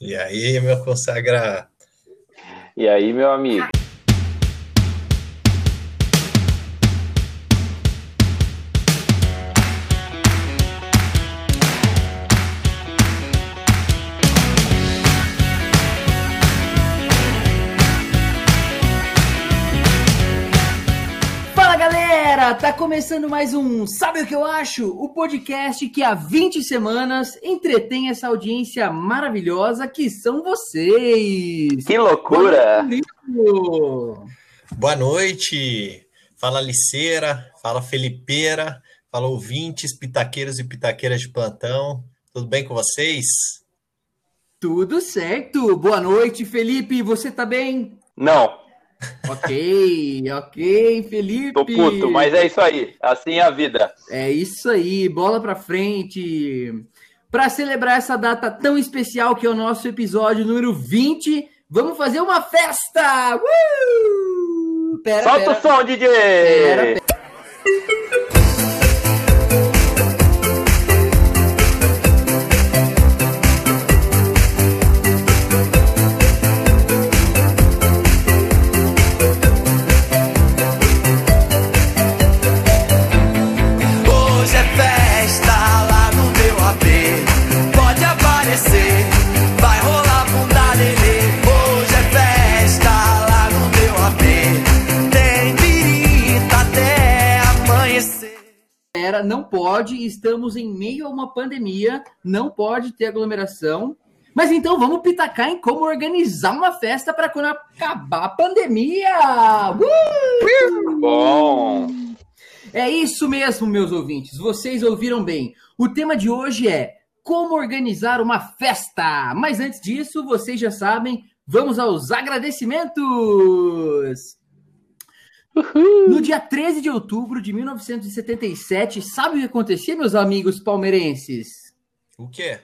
E aí, meu consagrado? E aí, meu amigo? Tá começando mais um Sabe o que eu acho? O podcast que há 20 semanas entretém essa audiência maravilhosa que são vocês. Que loucura! Boa noite! Fala Liceira, fala Felipeira, fala ouvintes, pitaqueiros e pitaqueiras de plantão. Tudo bem com vocês? Tudo certo. Boa noite, Felipe. Você tá bem? Não. Ok, ok, Felipe. Tô puto, mas é isso aí. Assim é a vida. É isso aí, bola pra frente. Para celebrar essa data tão especial que é o nosso episódio número 20, vamos fazer uma festa! Uh! Pera, Solta pera. o som, DJ! Pera, pera. Não pode, estamos em meio a uma pandemia, não pode ter aglomeração. Mas então vamos pitacar em como organizar uma festa para quando acabar a pandemia. Uh! Bom. É isso mesmo, meus ouvintes. Vocês ouviram bem. O tema de hoje é como organizar uma festa. Mas antes disso, vocês já sabem, vamos aos agradecimentos. Uhul. No dia 13 de outubro de 1977, sabe o que acontecia, meus amigos palmeirenses? O quê?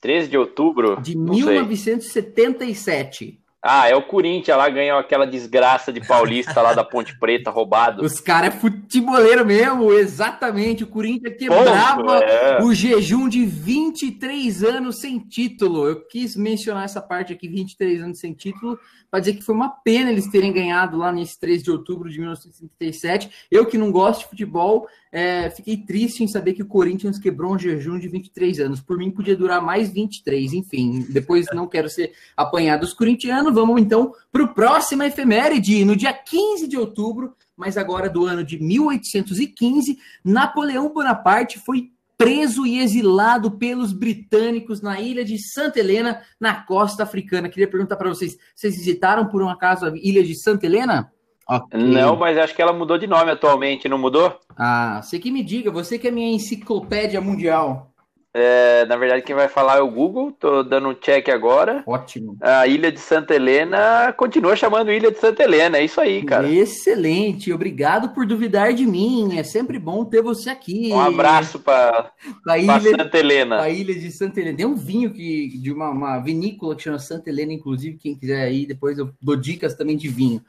13 de outubro? De Não 1977. Sei. Ah, é o Corinthians lá ganhou aquela desgraça de paulista lá da Ponte Preta roubado. Os caras é futeboleiro mesmo, exatamente. O Corinthians quebrava é. o jejum de 23 anos sem título. Eu quis mencionar essa parte aqui, 23 anos sem título, para dizer que foi uma pena eles terem ganhado lá nesse 3 de outubro de 1937. Eu que não gosto de futebol, é, fiquei triste em saber que o Corinthians quebrou um jejum de 23 anos. Por mim, podia durar mais 23, enfim. Depois não quero ser apanhado dos corintianos. Vamos então para o próximo efeméride. No dia 15 de outubro, mas agora do ano de 1815, Napoleão Bonaparte foi preso e exilado pelos britânicos na ilha de Santa Helena, na costa africana. Queria perguntar para vocês: vocês visitaram por um acaso a ilha de Santa Helena? Okay. Não, mas acho que ela mudou de nome atualmente, não mudou? Ah, você que me diga, você que é minha enciclopédia mundial. É, na verdade, quem vai falar é o Google. Tô dando um check agora. Ótimo. A Ilha de Santa Helena continua chamando Ilha de Santa Helena. É isso aí, cara. Excelente. Obrigado por duvidar de mim. É sempre bom ter você aqui. Um abraço para Santa Helena. A Ilha de Santa Helena. Tem um vinho que, de uma, uma vinícola que chama Santa Helena, inclusive. Quem quiser aí, depois eu dou dicas também de vinho.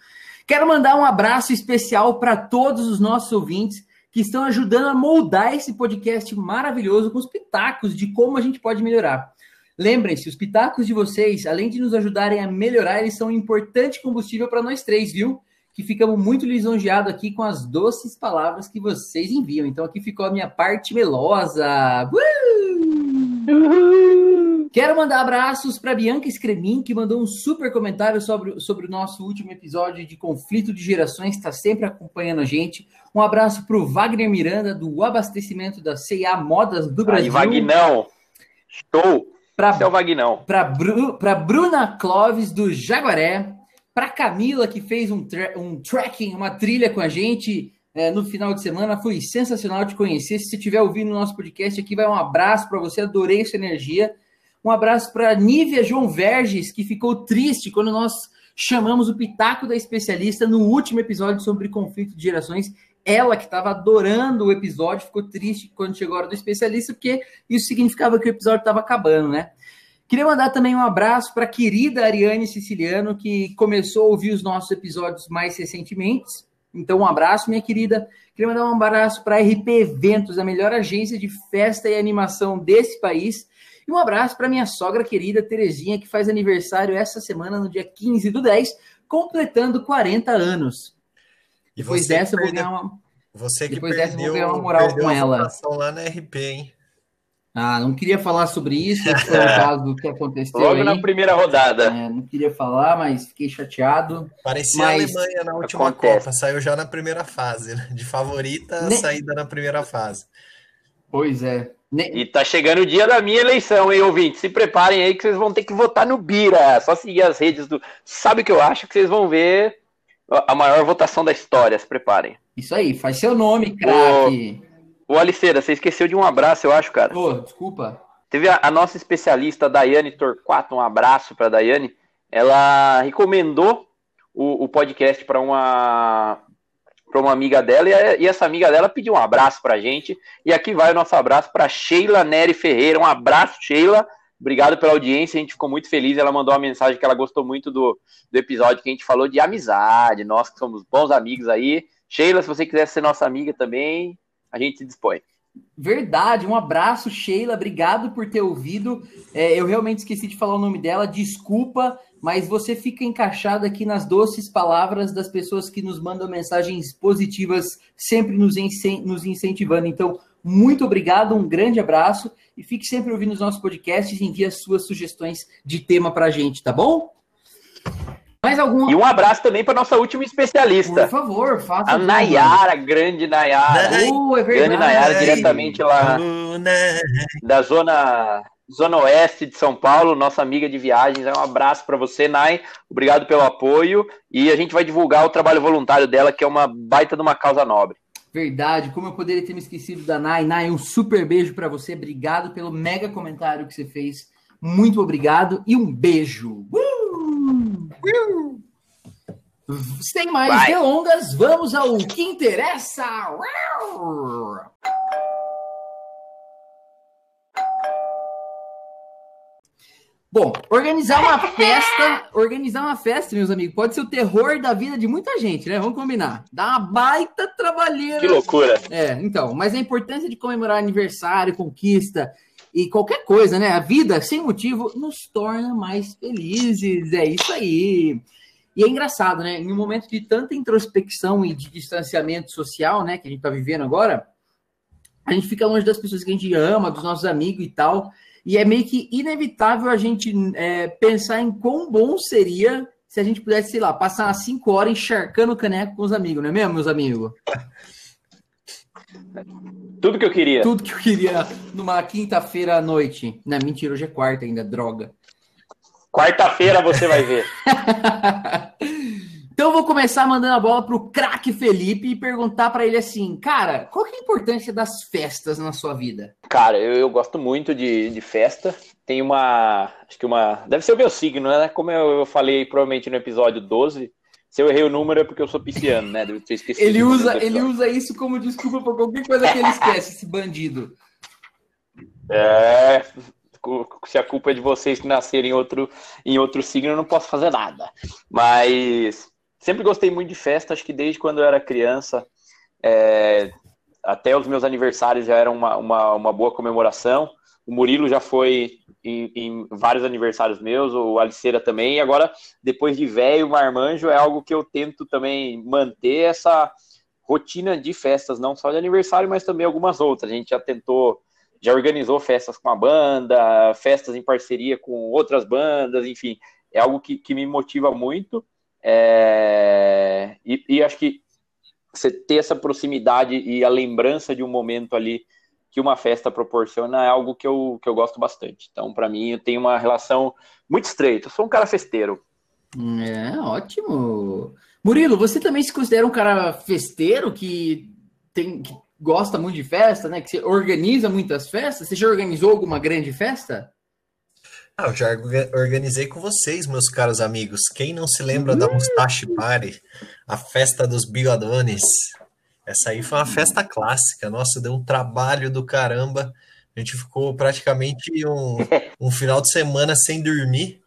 Quero mandar um abraço especial para todos os nossos ouvintes que estão ajudando a moldar esse podcast maravilhoso com os pitacos de como a gente pode melhorar. Lembrem-se, os pitacos de vocês, além de nos ajudarem a melhorar, eles são um importante combustível para nós três, viu? Que ficamos muito lisonjeados aqui com as doces palavras que vocês enviam. Então aqui ficou a minha parte melosa. Uh! Uhul! Quero mandar abraços para Bianca Scremin, que mandou um super comentário sobre, sobre o nosso último episódio de Conflito de Gerações, está sempre acompanhando a gente. Um abraço para o Wagner Miranda, do abastecimento da C&A Modas do Brasil. Aí, Vagnão! Estou! É o Vagnão. Para Bru, Bruna Clóvis, do Jaguaré. Para Camila, que fez um, tra um tracking, uma trilha com a gente é, no final de semana. Foi sensacional te conhecer. Se você estiver ouvindo o nosso podcast aqui, vai um abraço para você. Adorei essa energia. Um abraço para Nívia João Verges, que ficou triste quando nós chamamos o Pitaco da especialista no último episódio sobre conflito de gerações. Ela, que estava adorando o episódio, ficou triste quando chegou a hora do especialista, porque isso significava que o episódio estava acabando, né? Queria mandar também um abraço para a querida Ariane Siciliano, que começou a ouvir os nossos episódios mais recentemente. Então, um abraço, minha querida. Queria mandar um abraço para a RP Eventos, a melhor agência de festa e animação desse país E um abraço para minha sogra querida Terezinha, que faz aniversário essa semana, no dia 15 do 10, completando 40 anos. E Depois você dessa, eu vou perdeu- ganhar uma. Você que Depois dessa, eu vou perdeu, ganhar uma moral perdeu com a ela. lá na RP, hein? Ah, não queria falar sobre isso, esse foi o caso do que aconteceu Logo aí. na primeira rodada. É, não queria falar, mas fiquei chateado. Parecia Mas- a Alemanha na última Acontece. Copa, saiu já na primeira fase, né? De favorita, Ne- saída na primeira fase. Pois é. E tá chegando o dia da minha eleição, hein, ouvinte? Se preparem aí que vocês vão ter que votar no Bira. Só seguir as redes do. Sabe o que eu acho? Que vocês vão ver a maior votação da história. Se preparem. Isso aí, faz seu nome, craque. Ô, Aliceira, você esqueceu de um abraço, eu acho, cara. Ô, desculpa. Teve a, a nossa especialista, Daiane Torquato, um abraço para Daiane. Ela recomendou o, o podcast para uma para uma amiga dela e, a- essa amiga dela pediu um abraço pra gente. E aqui vai o nosso abraço para Sheila Nery Ferreira. Um abraço, Sheila. Obrigado pela audiência, a gente ficou muito feliz. Ela mandou uma mensagem que ela gostou muito do, do episódio que a gente falou de amizade, nós que somos bons amigos aí. Sheila, se você quiser ser nossa amiga também, a gente se dispõe. Verdade, um abraço, Sheila. Obrigado por ter ouvido. É, eu realmente esqueci de falar o nome dela, desculpa, mas você fica encaixado aqui nas doces palavras das pessoas que nos mandam mensagens positivas, sempre nos, nos incentivando. Então, muito obrigado, um grande abraço e fique sempre ouvindo os nossos podcasts e envie as suas sugestões de tema pra gente, tá bom? Mais alguma? E um abraço também para nossa última Por especialista. favor, faça. A. Nayara, grande Nayara. Nay- Oh, é Grande. Nayara, diretamente lá da zona, zona oeste de São Paulo, nossa amiga de viagens. É um abraço para você, Nay. Obrigado pelo apoio. E a gente vai divulgar o trabalho voluntário dela, que é uma baita de uma causa nobre. Verdade, como eu poderia ter me esquecido da Nai. Nai, um super beijo pra você. Obrigado pelo mega comentário que você fez. Muito obrigado e um beijo. Uh! Sem mais Vai. delongas, vamos ao que interessa. Bom, organizar uma festa, organizar uma festa, meus amigos, pode ser o terror da vida de muita gente, né? Vamos combinar. Dá uma baita trabalheira. Que loucura. É, então, mas a importância de comemorar aniversário, conquista e qualquer coisa, né? A vida, sem motivo, nos torna mais felizes. É isso aí. E é engraçado, né? Em um momento de tanta introspecção e de distanciamento social, né, que a gente tá vivendo agora, a gente fica longe das pessoas que a gente ama, dos nossos amigos e tal. E é meio que inevitável a gente é, pensar em quão bom seria se a gente pudesse, sei lá, passar 5 horas encharcando o caneco com os amigos, não é mesmo, meus amigos? Tudo que eu queria. tudo que eu queria numa quinta-feira à noite. Não, mentira, hoje é quarta ainda, droga. Quarta-feira você vai ver. então eu vou começar mandando a bola pro craque Felipe e perguntar pra ele assim, cara, qual que é a importância das festas na sua vida? Cara, eu, eu gosto muito de, de festa. Tem uma. Acho que uma. Deve ser o meu signo, né? Como eu, eu falei provavelmente no episódio 12. Se eu errei o número é porque eu sou pisciano, né? Deve ter esquecido. Ele usa, ele usa isso como desculpa pra qualquer coisa que ele esquece, esse bandido. É. Se a culpa é de vocês que nasceram em outro, em outro signo, eu não posso fazer nada. Mas sempre gostei muito de festa, acho que desde quando eu era criança, é, até os meus aniversários já eram uma, uma, uma boa comemoração. O Murilo já foi em, em vários aniversários meus, o Aliceira também, e agora, depois de velho, marmanjo, é algo que eu tento também manter essa rotina de festas, não só de aniversário, mas também algumas outras. A gente já tentou já organizou festas com a banda, festas em parceria com outras bandas, enfim, é algo que, que me motiva muito. É, e, e acho que você ter essa proximidade e a lembrança de um momento ali que uma festa proporciona é algo que eu, que eu gosto bastante. Então, para mim, eu tenho uma relação muito estreita. Eu sou um cara festeiro. É, ótimo. Murilo, você também se considera um cara festeiro que tem que gosta muito de festa, né? Que você organiza muitas festas? Você já organizou alguma grande festa? Ah, eu já orga- organizei com vocês, meus caros amigos. Quem não se lembra da Mustache Party, a festa dos bigodones? Essa aí foi uma festa clássica. Nossa, deu um trabalho do caramba. A gente ficou praticamente um, um final de semana sem dormir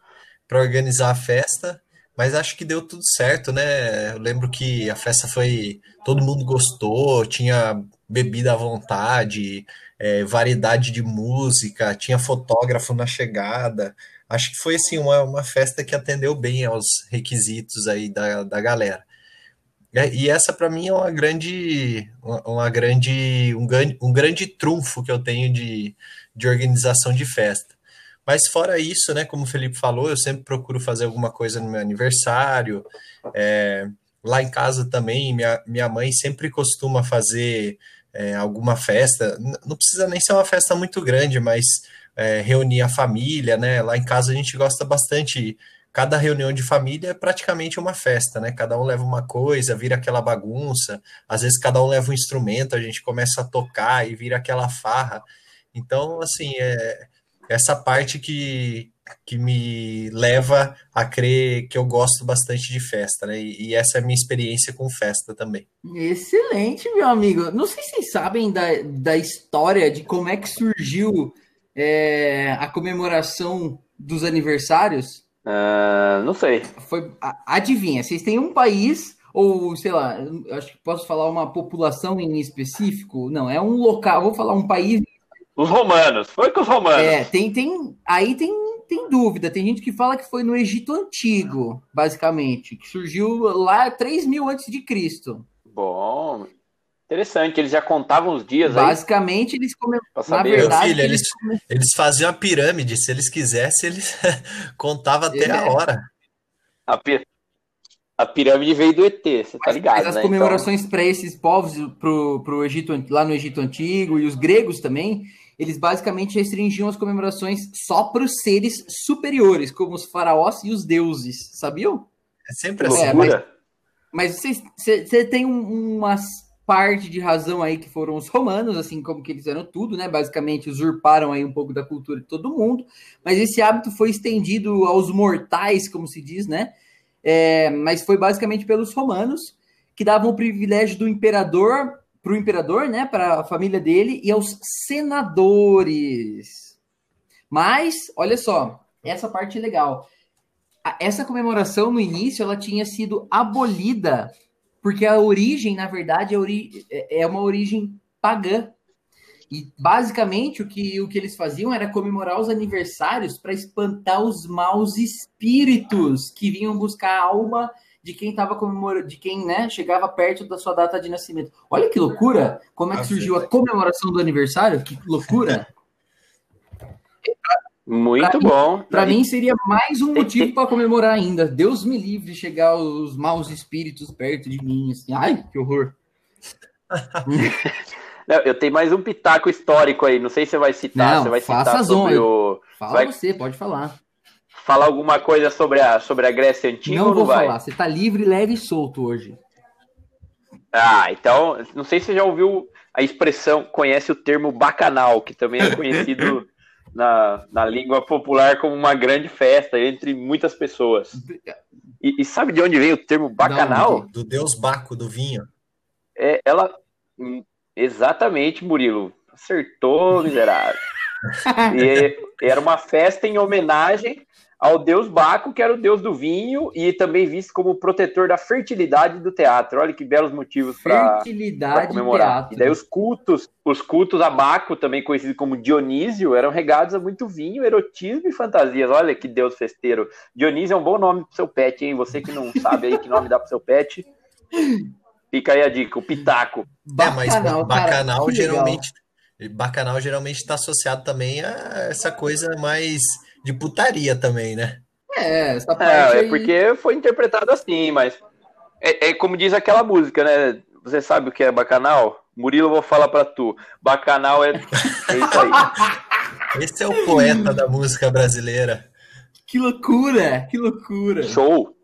para organizar a festa, mas acho que deu tudo certo, né? Eu lembro que a festa foi. Todo mundo gostou, tinha bebida à vontade, é, variedade de música, tinha fotógrafo na chegada. Acho que foi assim, uma, uma festa que atendeu bem aos requisitos aí da, da galera. E essa para mim é uma grande, uma grande, um, um grande trunfo que eu tenho de, de organização de festa. Mas fora isso, né, como o Felipe falou, eu sempre procuro fazer alguma coisa no meu aniversário. É, lá em casa também, minha, minha mãe sempre costuma fazer é, alguma festa. Não precisa nem ser uma festa muito grande, mas é, reunir a família, né? Lá em casa a gente gosta bastante. Cada reunião de família é praticamente uma festa, né? Cada um leva uma coisa, vira aquela bagunça. Às vezes cada um leva um instrumento, a gente começa a tocar e vira aquela farra. Então, assim, é, essa parte que, que me leva a crer que eu gosto bastante de festa, né? E, e, essa é a minha experiência com festa também. Excelente, meu amigo. Não sei se vocês sabem da, da história de como é que surgiu é, a comemoração dos aniversários. Uh, não sei. Foi, adivinha, vocês têm um país ou sei lá, acho que posso falar uma população em específico? Não, é um local. Vou falar um país os romanos. Foi com os romanos. É, tem, tem, aí tem, tem dúvida. Tem gente que fala que foi no Egito Antigo, basicamente, que surgiu lá 3 mil antes de Cristo. Bom, interessante. Eles já contavam os dias Basicamente, aí. eles começaram. Na verdade, filho, eles, eles, eles, faziam a pirâmide. Se eles quisessem, eles contavam até é. a hora. A, a pirâmide veio do ET, você tá ligado, mas as né? comemorações então... para esses povos, pro, pro Egito, lá no Egito Antigo, e os gregos também, eles basicamente restringiam as comemorações só para os seres superiores, como os faraós e os deuses, sabiam? É sempre assim. É, mas você tem um, umas parte de razão aí que foram os romanos, assim como que eles eram tudo, né? Basicamente usurparam aí um pouco da cultura de todo mundo, mas esse hábito foi estendido aos mortais, como se diz, né? é, mas foi basicamente pelos romanos que davam o privilégio do imperador para o imperador, né, para a família dele e aos senadores. Mas, olha só, essa parte é legal. Essa comemoração no início ela tinha sido abolida porque a origem, na verdade, é, ori é uma origem pagã. E basicamente o que, o que eles faziam era comemorar os aniversários para espantar os maus espíritos que vinham buscar a alma de quem estava comemorando, de quem né, chegava perto da sua data de nascimento. Olha que loucura! Como é que surgiu a comemoração do aniversário? Que loucura! Muito pra bom. Para mim seria mais um motivo para comemorar ainda. Deus me livre de chegar os maus espíritos perto de mim. Assim. Ai, que horror! Não, eu tenho mais um pitaco histórico aí. Não sei se você vai citar. Não, você vai citar sobre o. Fala vai... você, pode falar. Falar alguma coisa sobre a, sobre a Grécia Antiga não ou não vou vai? falar. Você tá livre, leve e solto hoje. Ah, então, não sei se você já ouviu a expressão, conhece o termo bacanal, que também é conhecido na, na língua popular como uma grande festa entre muitas pessoas. E, e sabe de onde vem o termo bacanal? do deus Baco, do vinho. É, ela Exatamente, Murilo. Acertou, miserável. E era uma festa em homenagem ao deus Baco, que era o deus do vinho e também visto como protetor da fertilidade do teatro. Olha que belos motivos para comemorar. Teatro. E daí os cultos, os cultos a Baco, também conhecido como Dionísio, eram regados a muito vinho, erotismo e fantasias. Olha que deus festeiro. Dionísio é um bom nome pro seu pet, hein? Você que não sabe aí que nome dá pro seu pet. Fica aí a dica, o pitaco. É, mas bacanal cara, geralmente. Bacanal geralmente está associado também a essa coisa mais de putaria também, né? É, essa é, parte. É, aí... é porque foi interpretado assim, mas. É, é, como diz aquela música, né? Você sabe o que é bacanal? Murilo, eu vou falar pra tu. Bacanal é, é isso aí. Esse é o poeta da música brasileira. Que loucura, que loucura. Show.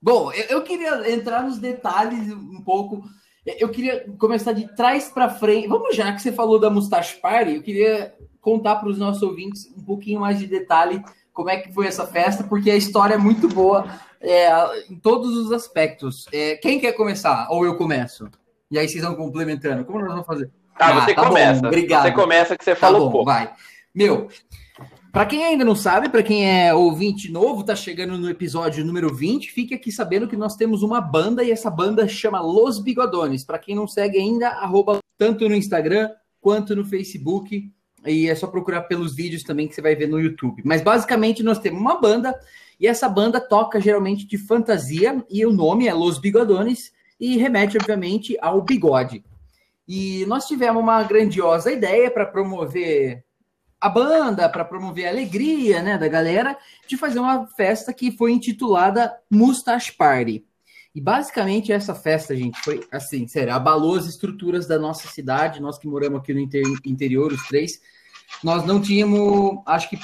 Bom, eu, eu, queria entrar nos detalhes um pouco. Eu queria começar de trás para frente. Vamos já que você falou da Mustache Party, eu queria contar para os nossos ouvintes um pouquinho mais de detalhe como é que foi essa festa, porque a história é muito boa é, em todos os aspectos. É, quem quer começar? Ou eu começo? E aí vocês vão complementando. Como nós vamos fazer? Ah, você tá começa. Bom, obrigado. Você começa que você tá falou bom, pouco. Vai. Meu, para quem ainda não sabe, para quem é ouvinte novo, tá chegando no episódio número 20, fique aqui sabendo que nós temos uma banda e essa banda chama Los Bigodones. Para quem não segue ainda, arroba tanto no Instagram quanto no Facebook. E é só procurar pelos vídeos também que você vai ver no YouTube. Mas basicamente nós temos uma banda e essa banda toca geralmente de fantasia e o nome é Los Bigodones e remete obviamente ao bigode. E nós tivemos uma grandiosa ideia para promover a banda, para promover a alegria né, da galera, de fazer uma festa que foi intitulada Mustache Party. E basicamente essa festa, gente, foi assim, sério, abalou as estruturas da nossa cidade, nós que moramos aqui no interior, os três. Nós não tínhamos, acho que.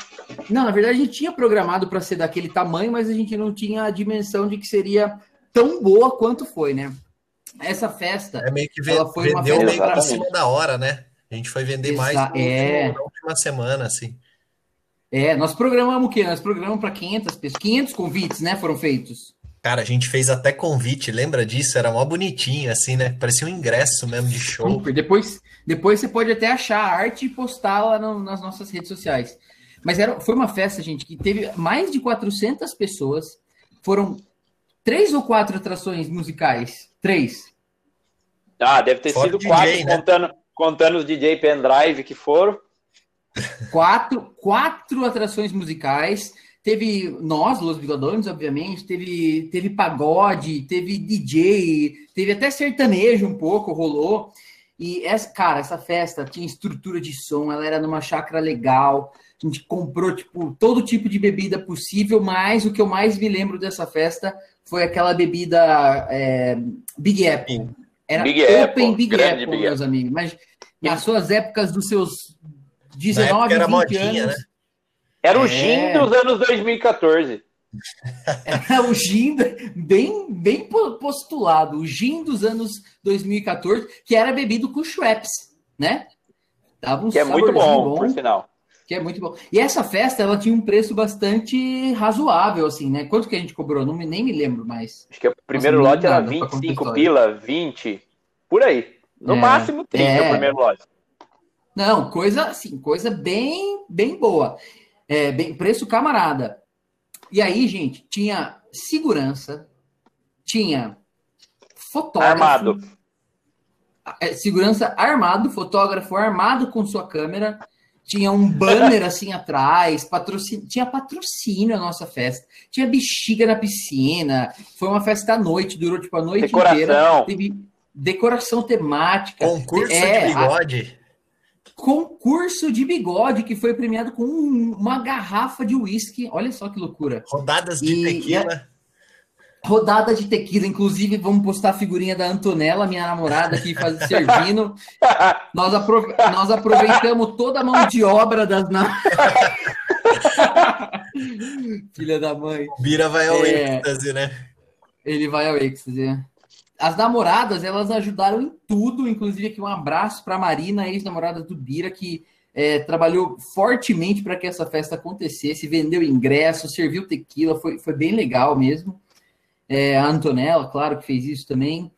Não, na verdade a gente tinha programado para ser daquele tamanho, mas a gente não tinha a dimensão de que seria tão boa quanto foi, né? Essa festa. É meio que ela foi uma festa meio cima da hora, né? A gente foi vender Exa mais é... na última semana, assim. É, nós programamos o quê? Nós programamos para 500 pessoas. 500 convites, né? Foram feitos. Cara, a gente fez até convite, lembra disso? Era mó bonitinho, assim, né? Parecia um ingresso mesmo de show. Super. Depois, depois você pode até achar a arte e postar lá no, nas nossas redes sociais. Mas era, foi uma festa, gente, que teve mais de 400 pessoas. Foram três ou quatro atrações musicais? Três. Ah, deve ter Fora sido DJ, quatro, né? contando, contando os DJ pendrive que foram. Quatro, quatro atrações musicais. Teve nós, Los Bigodones, obviamente, teve, teve pagode, teve DJ, teve até sertanejo um pouco, rolou. E, essa, cara, essa festa tinha estrutura de som, ela era numa chácara legal. A gente comprou, tipo, todo tipo de bebida possível, mas o que eu mais me lembro dessa festa foi aquela bebida é, Big Apple. Era Big Open Apple, Big Apple, Big meus Apple. amigos. Mas nas suas épocas dos seus 19, era 20 modinha, anos. Né? Era o é... gin dos anos 2014. Era o gin bem, bem postulado, o gin dos anos 2014, que era bebido com Schweppes, né? Dava um que é muito bom, bom, por sinal. Que é muito bom. E essa festa, ela tinha um preço bastante razoável, assim, né? Quanto que a gente cobrou? Não, nem me lembro mais. Acho que o primeiro Nossa, lote era 25 pila, 20, por aí. No é, máximo 30 é... o primeiro lote. Não, coisa assim, coisa bem, bem boa. É, bem, preço camarada. E aí, gente, tinha segurança, tinha fotógrafo. Armado. É, segurança armado, fotógrafo armado com sua câmera tinha um banner assim atrás, patrocínio, tinha patrocínio a nossa festa, tinha bexiga na piscina, foi uma festa à noite, durou tipo a noite decoração. inteira, teve decoração temática. Concurso é, de bigode. A, concurso de bigode que foi premiado com um, uma garrafa de uísque, olha só que loucura. Rodadas de e, tequila rodada de tequila. Inclusive, vamos postar a figurinha da Antonella, minha namorada, aqui faz, servindo. Nós, aprove nós aproveitamos toda a mão de obra das. Filha da mãe. Bira vai ao é, êxtase, né? Ele vai ao êxtase. As namoradas, elas ajudaram em tudo, inclusive aqui um abraço para Marina, ex-namorada do Bira, que é, trabalhou fortemente para que essa festa acontecesse, vendeu ingresso, serviu tequila, foi, foi bem legal mesmo. É, a Antonella, claro, que fez isso também.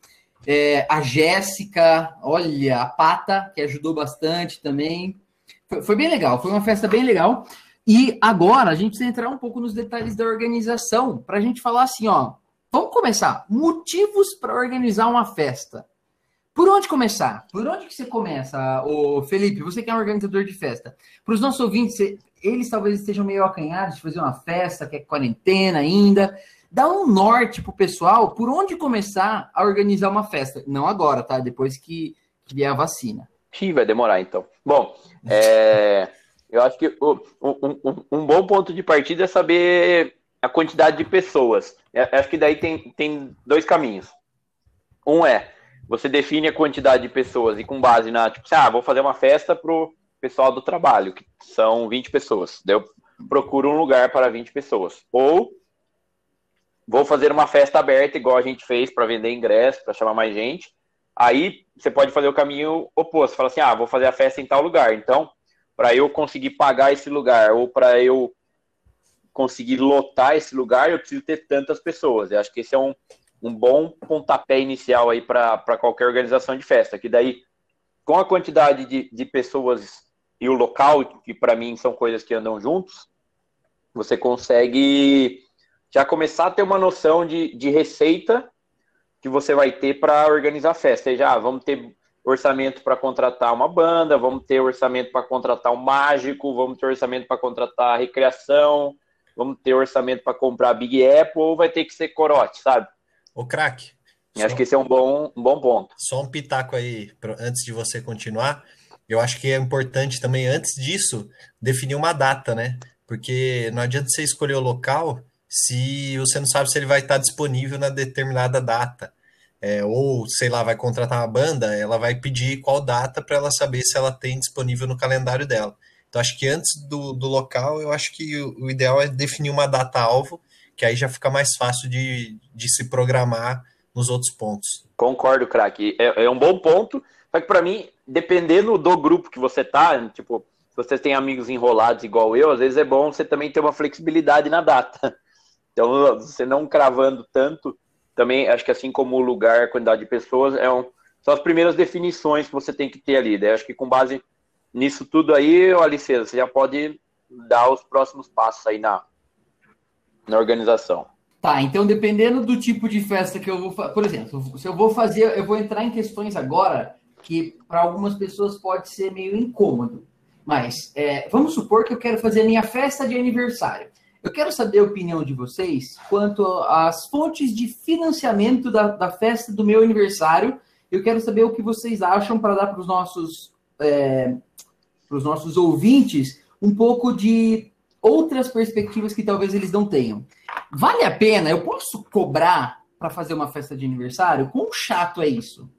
É, a Jéssica, olha, a Pata, que ajudou bastante também. Foi, foi, bem legal, foi uma festa bem legal. E agora a gente precisa entrar um pouco nos detalhes da organização, para a gente falar assim, ó. Vamos começar. Motivos para organizar uma festa. Por onde começar? Por onde que você começa, o Felipe? Você que é um organizador de festa. Para os nossos ouvintes, eles talvez estejam meio acanhados de fazer uma festa, que é quarentena ainda. Dá um norte pro pessoal por onde começar a organizar uma festa. Não agora, tá? Depois que, vier a vacina. Sim, vai demorar então. Bom, é, eu acho que um, um, um, bom ponto de partida é saber a quantidade de pessoas. Eu acho que daí tem, tem dois caminhos. Um é você define a quantidade de pessoas e com base na, tipo, ah, vou fazer uma festa pro pessoal do trabalho, que são 20 pessoas. Daí eu procuro um lugar para 20 pessoas. Ou vou fazer uma festa aberta, igual a gente fez para vender ingresso, para chamar mais gente. Aí você pode fazer o caminho oposto, fala assim: ah, vou fazer a festa em tal lugar. Então, para eu conseguir pagar esse lugar ou para eu conseguir lotar esse lugar, eu preciso ter tantas pessoas. Eu acho que esse é um, um bom pontapé inicial aí para qualquer organização de festa. Que daí, com a quantidade de, de pessoas e o local, que para mim são coisas que andam juntos, você consegue já começar a ter uma noção de, de receita que você vai ter para organizar a festa. Seja, ah, vamos ter orçamento para contratar uma banda, vamos ter orçamento para contratar um mágico, vamos ter orçamento para contratar recreação, vamos ter orçamento para comprar Big Apple, ou vai ter que ser corote, sabe? O craque. Acho que esse é um bom, um bom ponto. Só um pitaco aí, antes de você continuar. Eu acho que é importante também, antes disso, definir uma data, né? Porque não adianta você escolher o local se você não sabe se ele vai estar disponível na determinada data. É, ou, sei lá, vai contratar uma banda, ela vai pedir qual data para ela saber se ela tem disponível no calendário dela. Então, acho que antes do, do local, eu acho que o, o ideal é definir uma data-alvo, que aí já fica mais fácil de, de se programar nos outros pontos. Concordo, craque. É, é um bom ponto. Só que para mim, dependendo do grupo que você tá, tipo, se você tem amigos enrolados igual eu, às vezes é bom você também ter uma flexibilidade na data. Então, você não cravando tanto, também acho que assim como o lugar, a quantidade de pessoas, é um, são as primeiras definições que você tem que ter ali. Daí acho que com base nisso tudo aí, Alice, você já pode dar os próximos passos aí na, na organização. Tá, então dependendo do tipo de festa que eu vou fazer, por exemplo, se eu vou fazer, eu vou entrar em questões agora que para algumas pessoas pode ser meio incômodo. Mas é, vamos supor que eu quero fazer a minha festa de aniversário. Eu quero saber a opinião de vocês quanto às fontes de financiamento da, da festa do meu aniversário. Eu quero saber o que vocês acham para dar para os nossos, é, os nossos ouvintes um pouco de outras perspectivas que talvez eles não tenham. Vale a pena? Eu posso cobrar para fazer uma festa de aniversário? Quão chato é isso?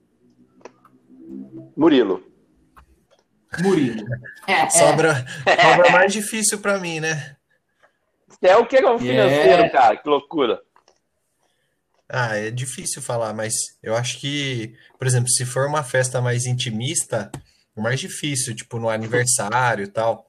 Murilo. Murilo. É, sobra, é. sobra mais difícil para mim, né? É o que é o financeiro, yeah. cara? Que loucura. Ah, é difícil falar, mas eu acho que, por exemplo, se for uma festa mais intimista, é mais difícil, tipo no aniversário e tal.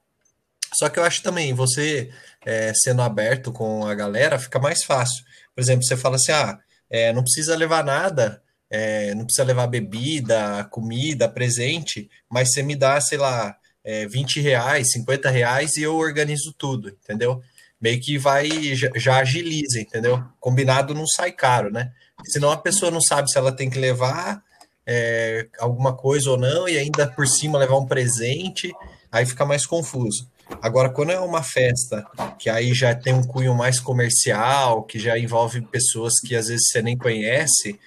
Só que eu acho também, você é, sendo aberto com a galera, fica mais fácil. Por exemplo, você fala assim, ah, é, não precisa levar nada, é, não precisa levar bebida, comida, presente, mas você me dá, sei lá, é, 20 reais, 50 reais e eu organizo tudo, entendeu? Meio que vai, já, agiliza, entendeu? Combinado não sai caro, né? Senão a pessoa não sabe se ela tem que levar é, alguma coisa ou não, e ainda por cima levar um presente, aí fica mais confuso. Agora, quando é uma festa que aí já tem um cunho mais comercial, que já envolve pessoas que às vezes você nem conhece,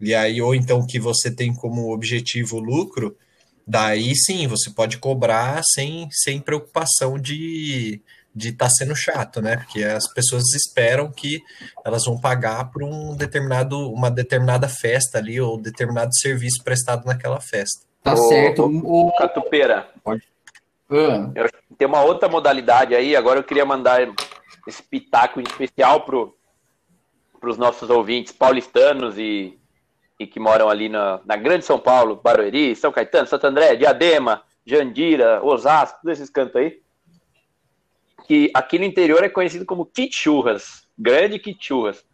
e aí, ou então que você tem como objetivo lucro, daí sim, você pode cobrar sem, sem preocupação de de estar tá sendo chato, né? Porque as pessoas esperam que elas vão pagar por um determinado, uma determinada festa ali, ou determinado serviço prestado naquela festa. Tá certo. O, o Catupeira. Pode. Ah. Tem uma outra modalidade aí, agora eu queria mandar esse pitaco em especial para os nossos ouvintes paulistanos e e que moram ali na, na Grande São Paulo, Barueri, São Caetano, Santo André, Diadema, Jandira, Osasco, todos esses cantos aí, que aqui no interior é conhecido como quichurras, grande quichurras,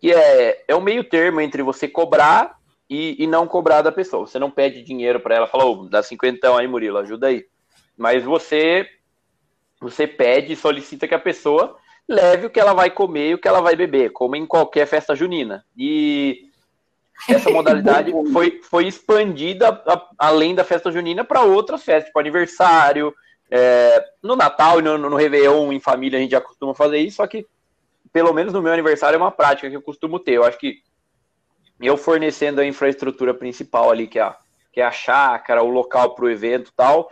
que é, é um meio termo entre você cobrar e, e não cobrar da pessoa. Você não pede dinheiro para ela, fala, ô, oh, dá cinquentão aí, Murilo, ajuda aí. Mas você, você pede e solicita que a pessoa leve o que ela vai comer e o que ela vai beber, como em qualquer festa junina. E essa modalidade foi, foi expandida a, além da festa junina para outras festas, tipo aniversário, é, no Natal e no, no Réveillon em família a gente já costuma fazer isso, só que pelo menos no meu aniversário é uma prática que eu costumo ter. Eu acho que eu fornecendo a infraestrutura principal ali, que é a, que é a chácara, o local para o evento e tal,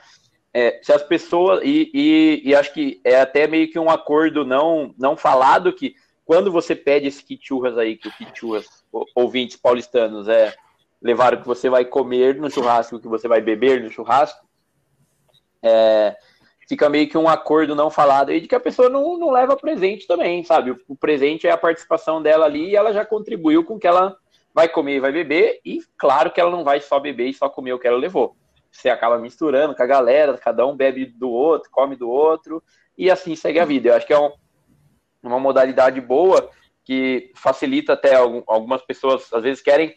é, se as pessoas. E, e, e, acho que é até meio que um acordo não, não falado que quando você pede esse kit churras aí, que o kit churras, ouvintes paulistanos, é levar o que você vai comer no churrasco, o que você vai beber no churrasco, é, fica meio que um acordo não falado aí de que a pessoa não, não leva presente também, sabe? O, o presente é a participação dela ali e ela já contribuiu com que ela vai comer e vai beber, e claro que ela não vai só beber e só comer o que ela levou. Você acaba misturando com a galera, cada um bebe do outro, come do outro, e assim segue a vida. Eu acho que é um, uma modalidade boa que facilita até algumas pessoas, às vezes, querem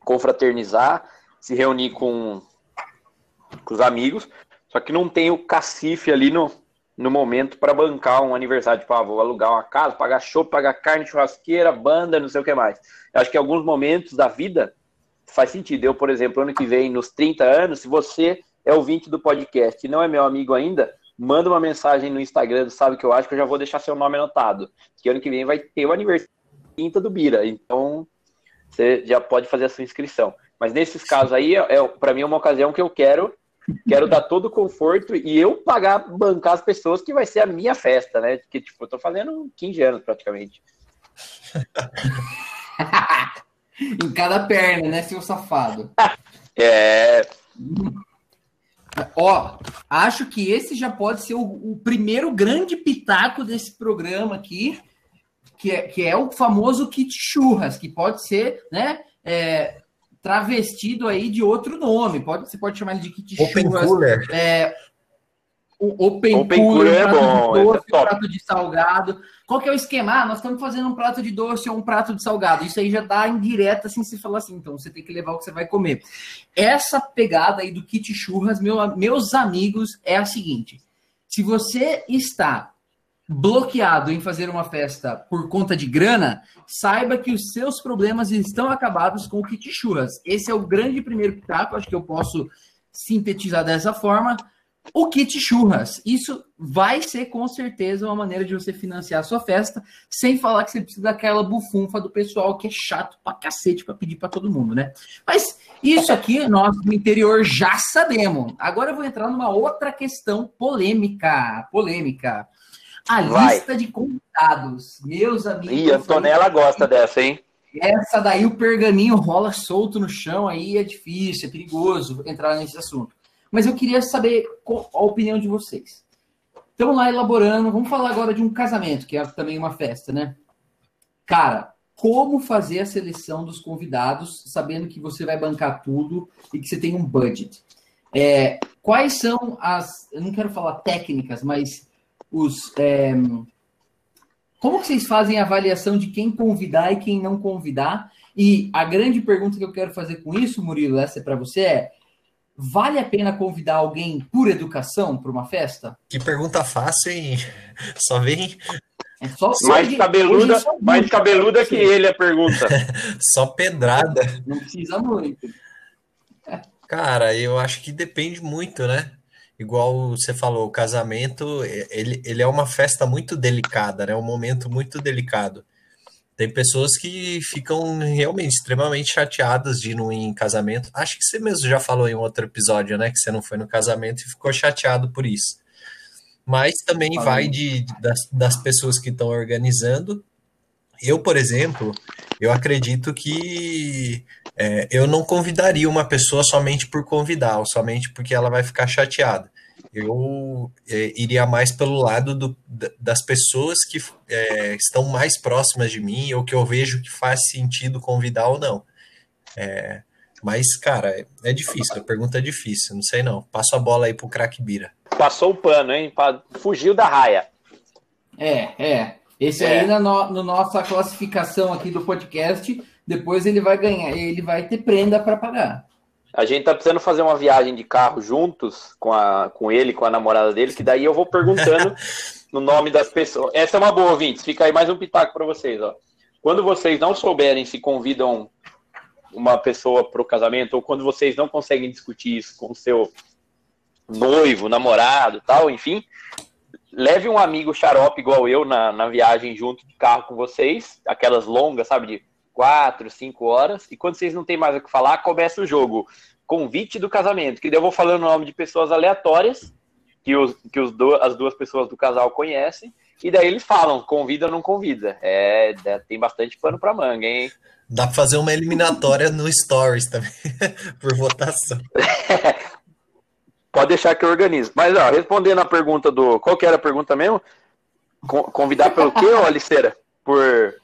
confraternizar, se reunir com, com os amigos, só que não tem o cacife ali no, no momento para bancar um aniversário, tipo, ah, vou alugar uma casa, pagar show, pagar carne, churrasqueira, banda, não sei o que mais. Eu acho que em alguns momentos da vida faz sentido. Eu, por exemplo, ano que vem, nos 30 anos, se você é ouvinte do podcast e não é meu amigo ainda, manda uma mensagem no Instagram do Sabe Que Eu Acho, que eu já vou deixar seu nome anotado. Que ano que vem vai ter o aniversário do Bira. Então, você já pode fazer a sua inscrição. Mas nesses casos aí, é, é para mim é uma ocasião que eu quero quero dar todo o conforto e eu pagar, bancar as pessoas que vai ser a minha festa, né? Porque, tipo, eu tô fazendo 15 anos praticamente. em cada perna, né, seu safado? É. Ó, acho que esse já pode ser o, o, primeiro grande pitaco desse programa aqui, que é, que é o famoso kit churras, que pode ser, né, é, travestido aí de outro nome. Pode, você pode chamar ele de kit Open churras. Cooler. É, o Open, Open Cooler, é bom, de doce, é prato de salgado. Qual que é o esquema? Ah, nós estamos fazendo um prato de doce ou um prato de salgado. Isso aí já dá indireta assim se falar assim. Então você tem que levar o que você vai comer. Essa pegada aí do kit churras, meu, meus amigos, é a seguinte: se você está bloqueado em fazer uma festa por conta de grana, saiba que os seus problemas estão acabados com o kit churras. Esse é o grande primeiro pitaco, acho que eu posso sintetizar dessa forma. O kit churras, isso vai ser com certeza uma maneira de você financiar a sua festa, sem falar que você precisa daquela bufunfa do pessoal que é chato pra cacete pra pedir pra todo mundo, né? Mas isso aqui nós no interior já sabemos. Agora eu vou entrar numa outra questão polêmica, polêmica. A Vai. lista de convidados. Meus amigos. Ih, a Antonella gosta dessa, hein? Essa daí o pergaminho rola solto no chão, aí é difícil, é perigoso entrar nesse assunto. Mas eu queria saber a opinião de vocês. Estamos lá elaborando, vamos falar agora de um casamento, que é também uma festa, né? Cara, como fazer a seleção dos convidados, sabendo que você vai bancar tudo e que você tem um budget? É, quais são as, eu não quero falar técnicas, mas os. É, como vocês fazem a avaliação de quem convidar e quem não convidar? E a grande pergunta que eu quero fazer com isso, Murilo, essa é para você, é: vale a pena convidar alguém por educação para uma festa? Que pergunta fácil, hein? Só vem. É só, mais de, cabeluda, mais cabeluda que ele a pergunta. só pedrada. Não precisa muito. Cara, eu acho que depende muito, né? igual você falou, o casamento, ele, ele é uma festa muito delicada, né? Um momento muito delicado. Tem pessoas que ficam realmente extremamente chateadas de não ir em casamento. Acho que você mesmo já falou em outro episódio, né? Que você não foi no casamento e ficou chateado por isso. Mas também vai de, das, das pessoas que estão organizando. Eu, por exemplo, eu acredito que é, eu não convidaria uma pessoa somente por convidar, ou somente porque ela vai ficar chateada. Eu é, iria mais pelo lado do, das pessoas que é, estão mais próximas de mim, ou que eu vejo que faz sentido convidar ou não. É, mas, cara, é, é difícil, a pergunta é difícil, não sei não. Passo a bola aí pro craque Bira. Passou o pano, hein? Fugiu da raia. É, é. Esse é. aí na no, no, nossa classificação aqui do podcast depois ele vai ganhar, ele vai ter prenda para pagar. A gente tá precisando fazer uma viagem de carro juntos com, a, com ele, com a namorada dele, que daí eu vou perguntando no nome das pessoas. Essa é uma boa, ouvintes. Fica aí mais um pitaco para vocês. Ó. Quando vocês não souberem se convidam uma pessoa para o casamento, ou quando vocês não conseguem discutir isso com o seu noivo, namorado, tal, enfim, leve um amigo xarope igual eu na, na viagem junto de carro com vocês, aquelas longas, sabe, de quatro, cinco horas, e quando vocês não têm mais o que falar, começa o jogo. Convite do casamento, que daí eu vou falando o nome de pessoas aleatórias, que, os, que os do, as duas pessoas do casal conhecem, e daí eles falam, convida ou não convida. É, tem bastante pano pra manga, hein? Dá pra fazer uma eliminatória no Stories também, por votação. Pode deixar que eu organizo. Mas, ó, respondendo a pergunta do. Qual que era a pergunta mesmo? Convidar pelo quê, ô Aliceira? Por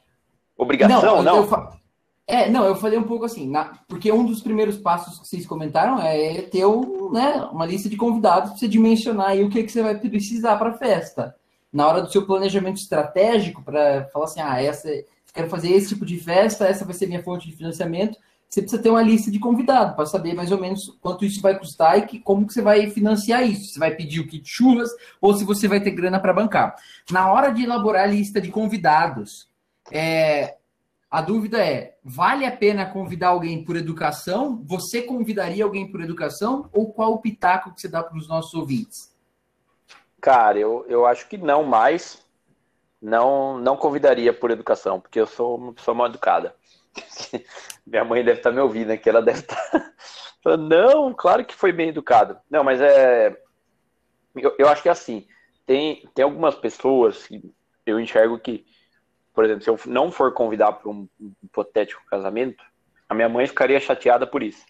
Obrigação, não? não? Eu, é, não, eu falei um pouco assim, na, porque um dos primeiros passos que vocês comentaram é ter um, né, uma lista de convidados para você dimensionar aí o que, que você vai precisar para a festa. Na hora do seu planejamento estratégico, para falar assim, ah, essa, quero fazer esse tipo de festa, essa vai ser minha fonte de financiamento, você precisa ter uma lista de convidados para saber mais ou menos quanto isso vai custar e que, como que você vai financiar isso. Você vai pedir o kit churras ou se você vai ter grana para bancar. Na hora de elaborar a lista de convidados, é, A dúvida é: vale a pena convidar alguém por educação? Você convidaria alguém por educação? Ou qual o pitaco que você dá para os nossos ouvintes? Cara, eu, eu acho que não mais. Não, não convidaria por educação, porque eu sou uma pessoa mal educada. Minha mãe deve estar me ouvindo aqui, ela deve estar. Não, claro que foi bem educado. Não, mas é. Eu, eu acho que é assim. Tem, tem algumas pessoas que eu enxergo que por exemplo, se eu não for convidar para um hipotético casamento, a minha mãe ficaria chateada por isso.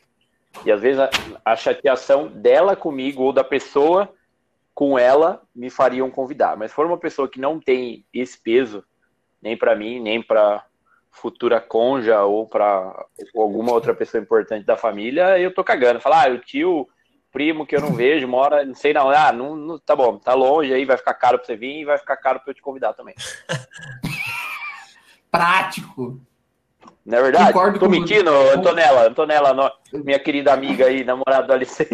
E às vezes a, a chateação dela comigo ou da pessoa com ela me fariam convidar. Mas se for uma pessoa que não tem esse peso, nem para mim, nem para futura conja ou para alguma outra pessoa importante da família, eu tô cagando. Falar, ah, o tio, primo que eu não vejo, mora, não sei não, ah, não, não, tá bom, tá longe aí, vai ficar caro para você vir e vai ficar caro para eu te convidar também. prático. Não é verdade? Concordo Tô mentindo, você. Antonella, Antonella, minha querida amiga aí, namorada do Alice.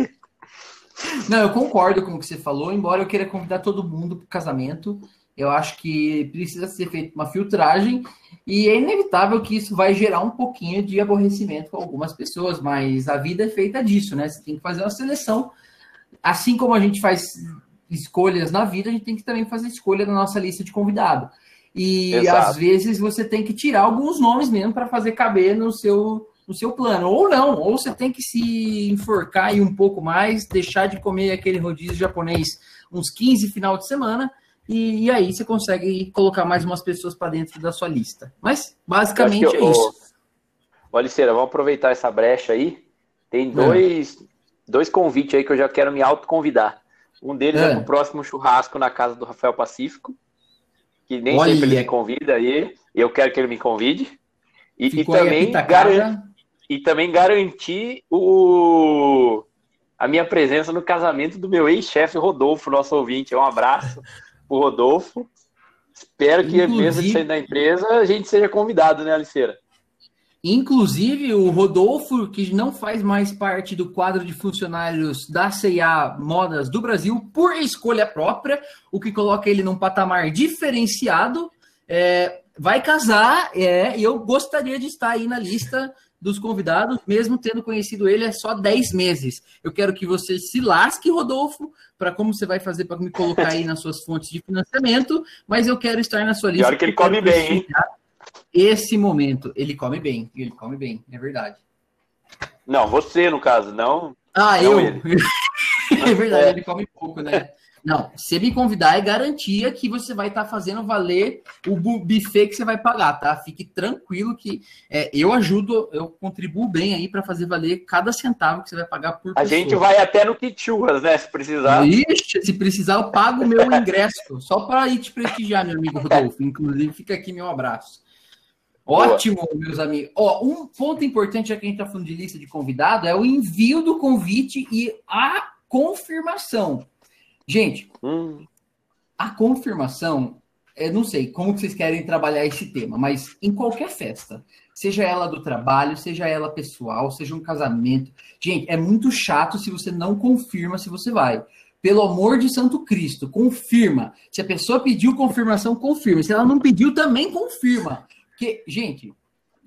Não, eu concordo com o que você falou, embora eu queira convidar todo mundo para o casamento. Eu acho que precisa ser feita uma filtragem e é inevitável que isso vai gerar um pouquinho de aborrecimento com algumas pessoas, mas a vida é feita disso, né? Você tem que fazer uma seleção. Assim como a gente faz escolhas na vida, a gente tem que também fazer escolha na nossa lista de convidado. E Exato. às vezes você tem que tirar alguns nomes mesmo para fazer caber no seu, no seu plano. Ou não, ou você tem que se enforcar aí um pouco mais, deixar de comer aquele rodízio japonês uns 15 final de semana. E, e aí você consegue colocar mais umas pessoas para dentro da sua lista. Mas basicamente é isso. Ô, Aliceira, vamos aproveitar essa brecha aí. Tem dois, é. dois convites aí que eu já quero me autoconvidar. Um deles é, é para o próximo churrasco na casa do Rafael Pacífico que nem Olha. sempre ele me convida aí, eu quero que ele me convide. E, e também, garan e também garantir o, a minha presença no casamento do meu ex-chefe Rodolfo, nosso ouvinte. Um abraço pro Rodolfo. Espero que, Inclusive... mesmo de sair da empresa, a gente seja convidado, né, Aliceira? Inclusive, o Rodolfo, que não faz mais parte do quadro de funcionários da CIA Modas do Brasil, por escolha própria, o que coloca ele num patamar diferenciado, é, vai casar, é, e eu gostaria de estar aí na lista dos convidados, mesmo tendo conhecido ele há só 10 meses. Eu quero que você se lasque, Rodolfo, para como você vai fazer para me colocar aí nas suas fontes de financiamento, mas eu quero estar na sua lista. Pior que ele come bem, hein? Esse momento, ele come bem. Ele come bem, é verdade. Não, você, no caso, não. Ah, não eu? é verdade, é. ele come pouco, né? Não, se me convidar é garantia que você vai estar tá fazendo valer o buffet que você vai pagar, tá? Fique tranquilo que é, eu ajudo, eu contribuo bem aí para fazer valer cada centavo que você vai pagar por A pessoa. gente vai até no Kitchurras, né? Se precisar. Ixi, se precisar, eu pago o meu ingresso, só para ir te prestigiar, meu amigo Rodolfo. Inclusive, fica aqui meu abraço. Ótimo, Boa. meus amigos. Ó, um ponto importante, já que a gente está falando de lista de convidado, é o envio do convite e a confirmação. Gente, hum. a confirmação, eu não sei como que vocês querem trabalhar esse tema, mas em qualquer festa, seja ela do trabalho, seja ela pessoal, seja um casamento, gente, é muito chato se você não confirma se você vai. Pelo amor de Santo Cristo, confirma. Se a pessoa pediu confirmação, confirma. Se ela não pediu, também confirma. Porque, gente,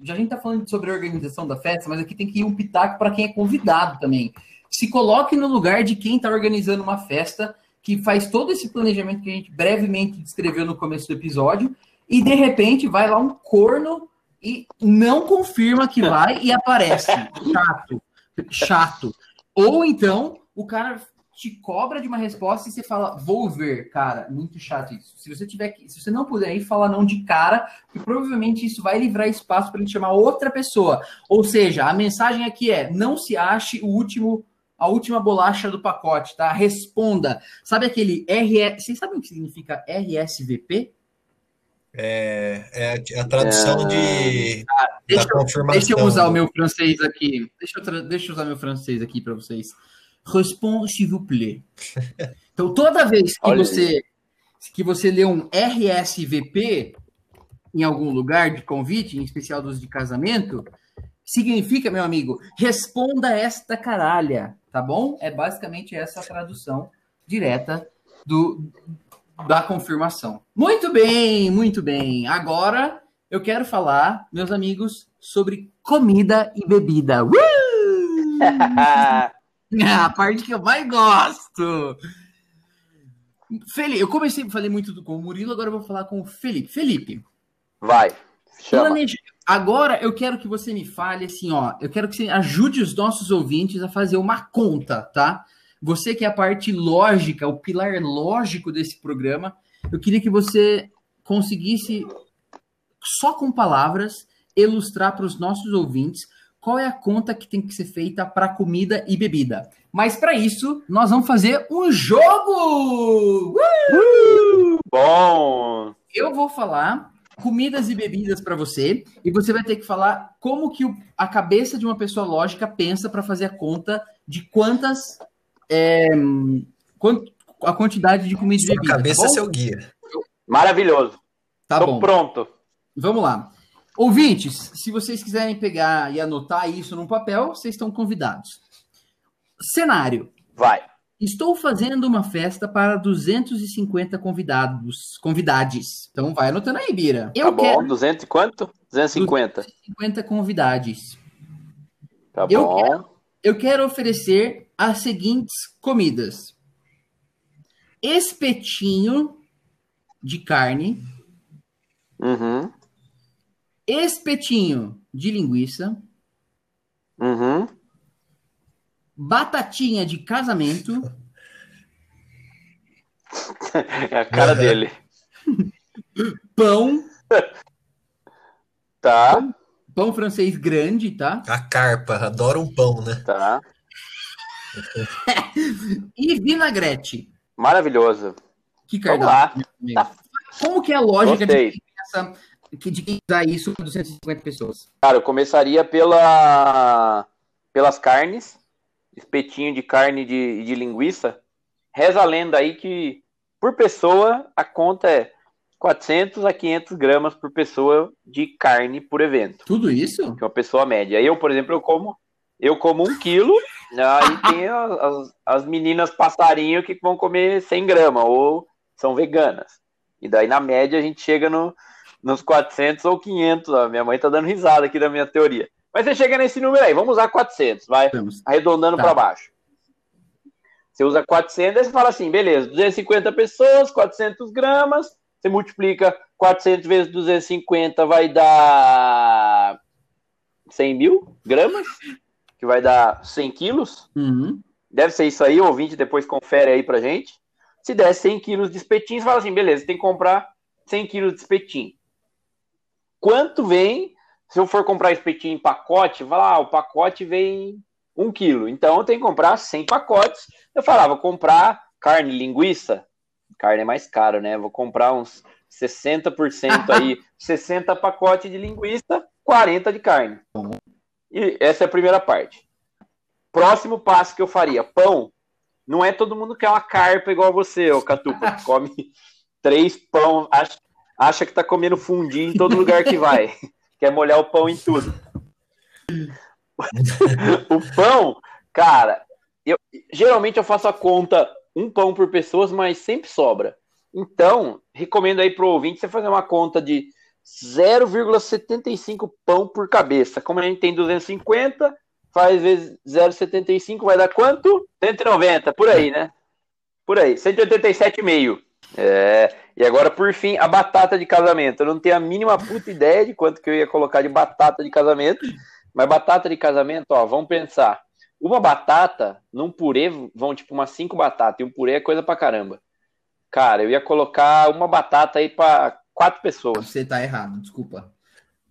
já a gente tá falando sobre a organização da festa, mas aqui tem que ir um pitaco para quem é convidado também. Se coloque no lugar de quem está organizando uma festa que faz todo esse planejamento que a gente brevemente descreveu no começo do episódio e de repente vai lá um corno e não confirma que vai e aparece. Chato. Chato. Ou então o cara te cobra de uma resposta e você fala, vou ver, cara, muito chato isso. Se você tiver que, se você não puder ir, fala não de cara, porque provavelmente isso vai livrar espaço para gente chamar outra pessoa. Ou seja, a mensagem aqui é: não se ache o último a última bolacha do pacote, tá? Responda. Sabe aquele RS, vocês sabem o que significa RSVP? É, é a tradução é... de ah, deixa, da confirmação. Deixa eu usar o meu francês aqui. Deixa eu, deixa eu usar meu francês aqui para vocês. Responde, s'il vous plaît. Então, toda vez que você que você lê um RSVP em algum lugar de convite, em especial dos de casamento, significa, meu amigo, responda esta caralha, tá bom? É basicamente essa a tradução direta do, da confirmação. Muito bem, muito bem. Agora eu quero falar, meus amigos, sobre comida e bebida. Uh! a parte que eu mais gosto. Felipe, eu comecei, falei muito com o Murilo, agora eu vou falar com o Felipe. Felipe. Vai. Chama. Planeja... Agora eu quero que você me fale assim, ó. Eu quero que você ajude os nossos ouvintes a fazer uma conta, tá? Você que é a parte lógica, o pilar lógico desse programa, eu queria que você conseguisse, só com palavras, ilustrar para os nossos ouvintes qual é a conta que tem que ser feita para comida e bebida. Mas para isso, nós vamos fazer um jogo! Uh! Bom! Eu vou falar comidas e bebidas para você e você vai ter que falar como que a cabeça de uma pessoa lógica pensa para fazer a conta de quantas é, a quantidade de comida e bebida. Tá cabeça tá é seu guia. Maravilhoso. Tá Tô bom. pronto. Vamos lá. Ouvintes, se vocês quiserem pegar e anotar isso num papel, vocês estão convidados. Cenário. Vai. Estou fazendo uma festa para 250 convidados, convidades. Então vai anotando aí, Bira. Eu tá bom, quero 200 e quanto? 250. 250 convidados. Tá eu bom. Quero, eu quero oferecer as seguintes comidas: espetinho de carne, uhum. Espetinho de linguiça, uhum. batatinha de casamento. é a cara dele. Pão. Tá. Pão, pão francês grande, tá? A carpa, adoro um pão, né? Tá. e vinagrete. Maravilhoso. Que cardápio. Tá. Como que é a lógica Gostei. de essa, de quem usar isso para 250 pessoas? Cara, eu começaria pela, pelas carnes, espetinho de carne de, de linguiça. Reza a lenda aí que por pessoa a conta é 400 a 500 gramas por pessoa de carne por evento. Tudo isso? Que é uma pessoa média. Eu, por exemplo, eu como eu como um quilo, aí tem as, as meninas passarinho que vão comer 100 gramas, ou são veganas. E daí, na média, a gente chega no, nos 400 ou 500. A minha mãe tá dando risada aqui da minha teoria. Mas você chega nesse número aí, vamos usar 400, vai Vamos. arredondando Tá. para baixo. Você usa 400, aí você fala assim, beleza, 250 pessoas, 400 gramas, você multiplica 400 vezes 250, vai dar 100 mil gramas, que vai dar 100 quilos. Uhum. Deve ser isso aí, o ouvinte depois confere aí pra gente. Se der 100 quilos de espetinho, você fala assim, beleza, tem que comprar 100 quilos de espetinho. Quanto vem, se eu for comprar espetinho em pacote, vai lá, o pacote vem 1 quilo. Então eu tenho que comprar 100 pacotes. Eu falava, comprar carne, linguiça, carne é mais caro, né? Vou comprar uns 60% aí, 60 pacotes de linguiça, 40 de carne. E essa é a primeira parte. Próximo passo que eu faria, pão. Não é todo mundo que é uma carpa igual você, ô Catupa, que come três pão, acha, acha que tá comendo fundi em todo lugar que vai. Quer molhar o pão em tudo. o pão, cara, eu, geralmente eu faço a conta um pão por pessoas, mas sempre sobra. Então, recomendo aí pro ouvinte você fazer uma conta de 0,75 pão por cabeça. Como a gente tem 250, faz vezes 0,75 vai dar quanto? 190, por aí, né? Por aí, 187,5. É, e agora, por fim, a batata de casamento. Eu não tenho a mínima puta ideia de quanto que eu ia colocar de batata de casamento, mas batata de casamento, ó, vamos pensar. Uma batata, num purê, vão tipo umas cinco batatas, e um purê é coisa pra caramba. Cara, eu ia colocar uma batata aí pra quatro pessoas. Você tá errado, desculpa.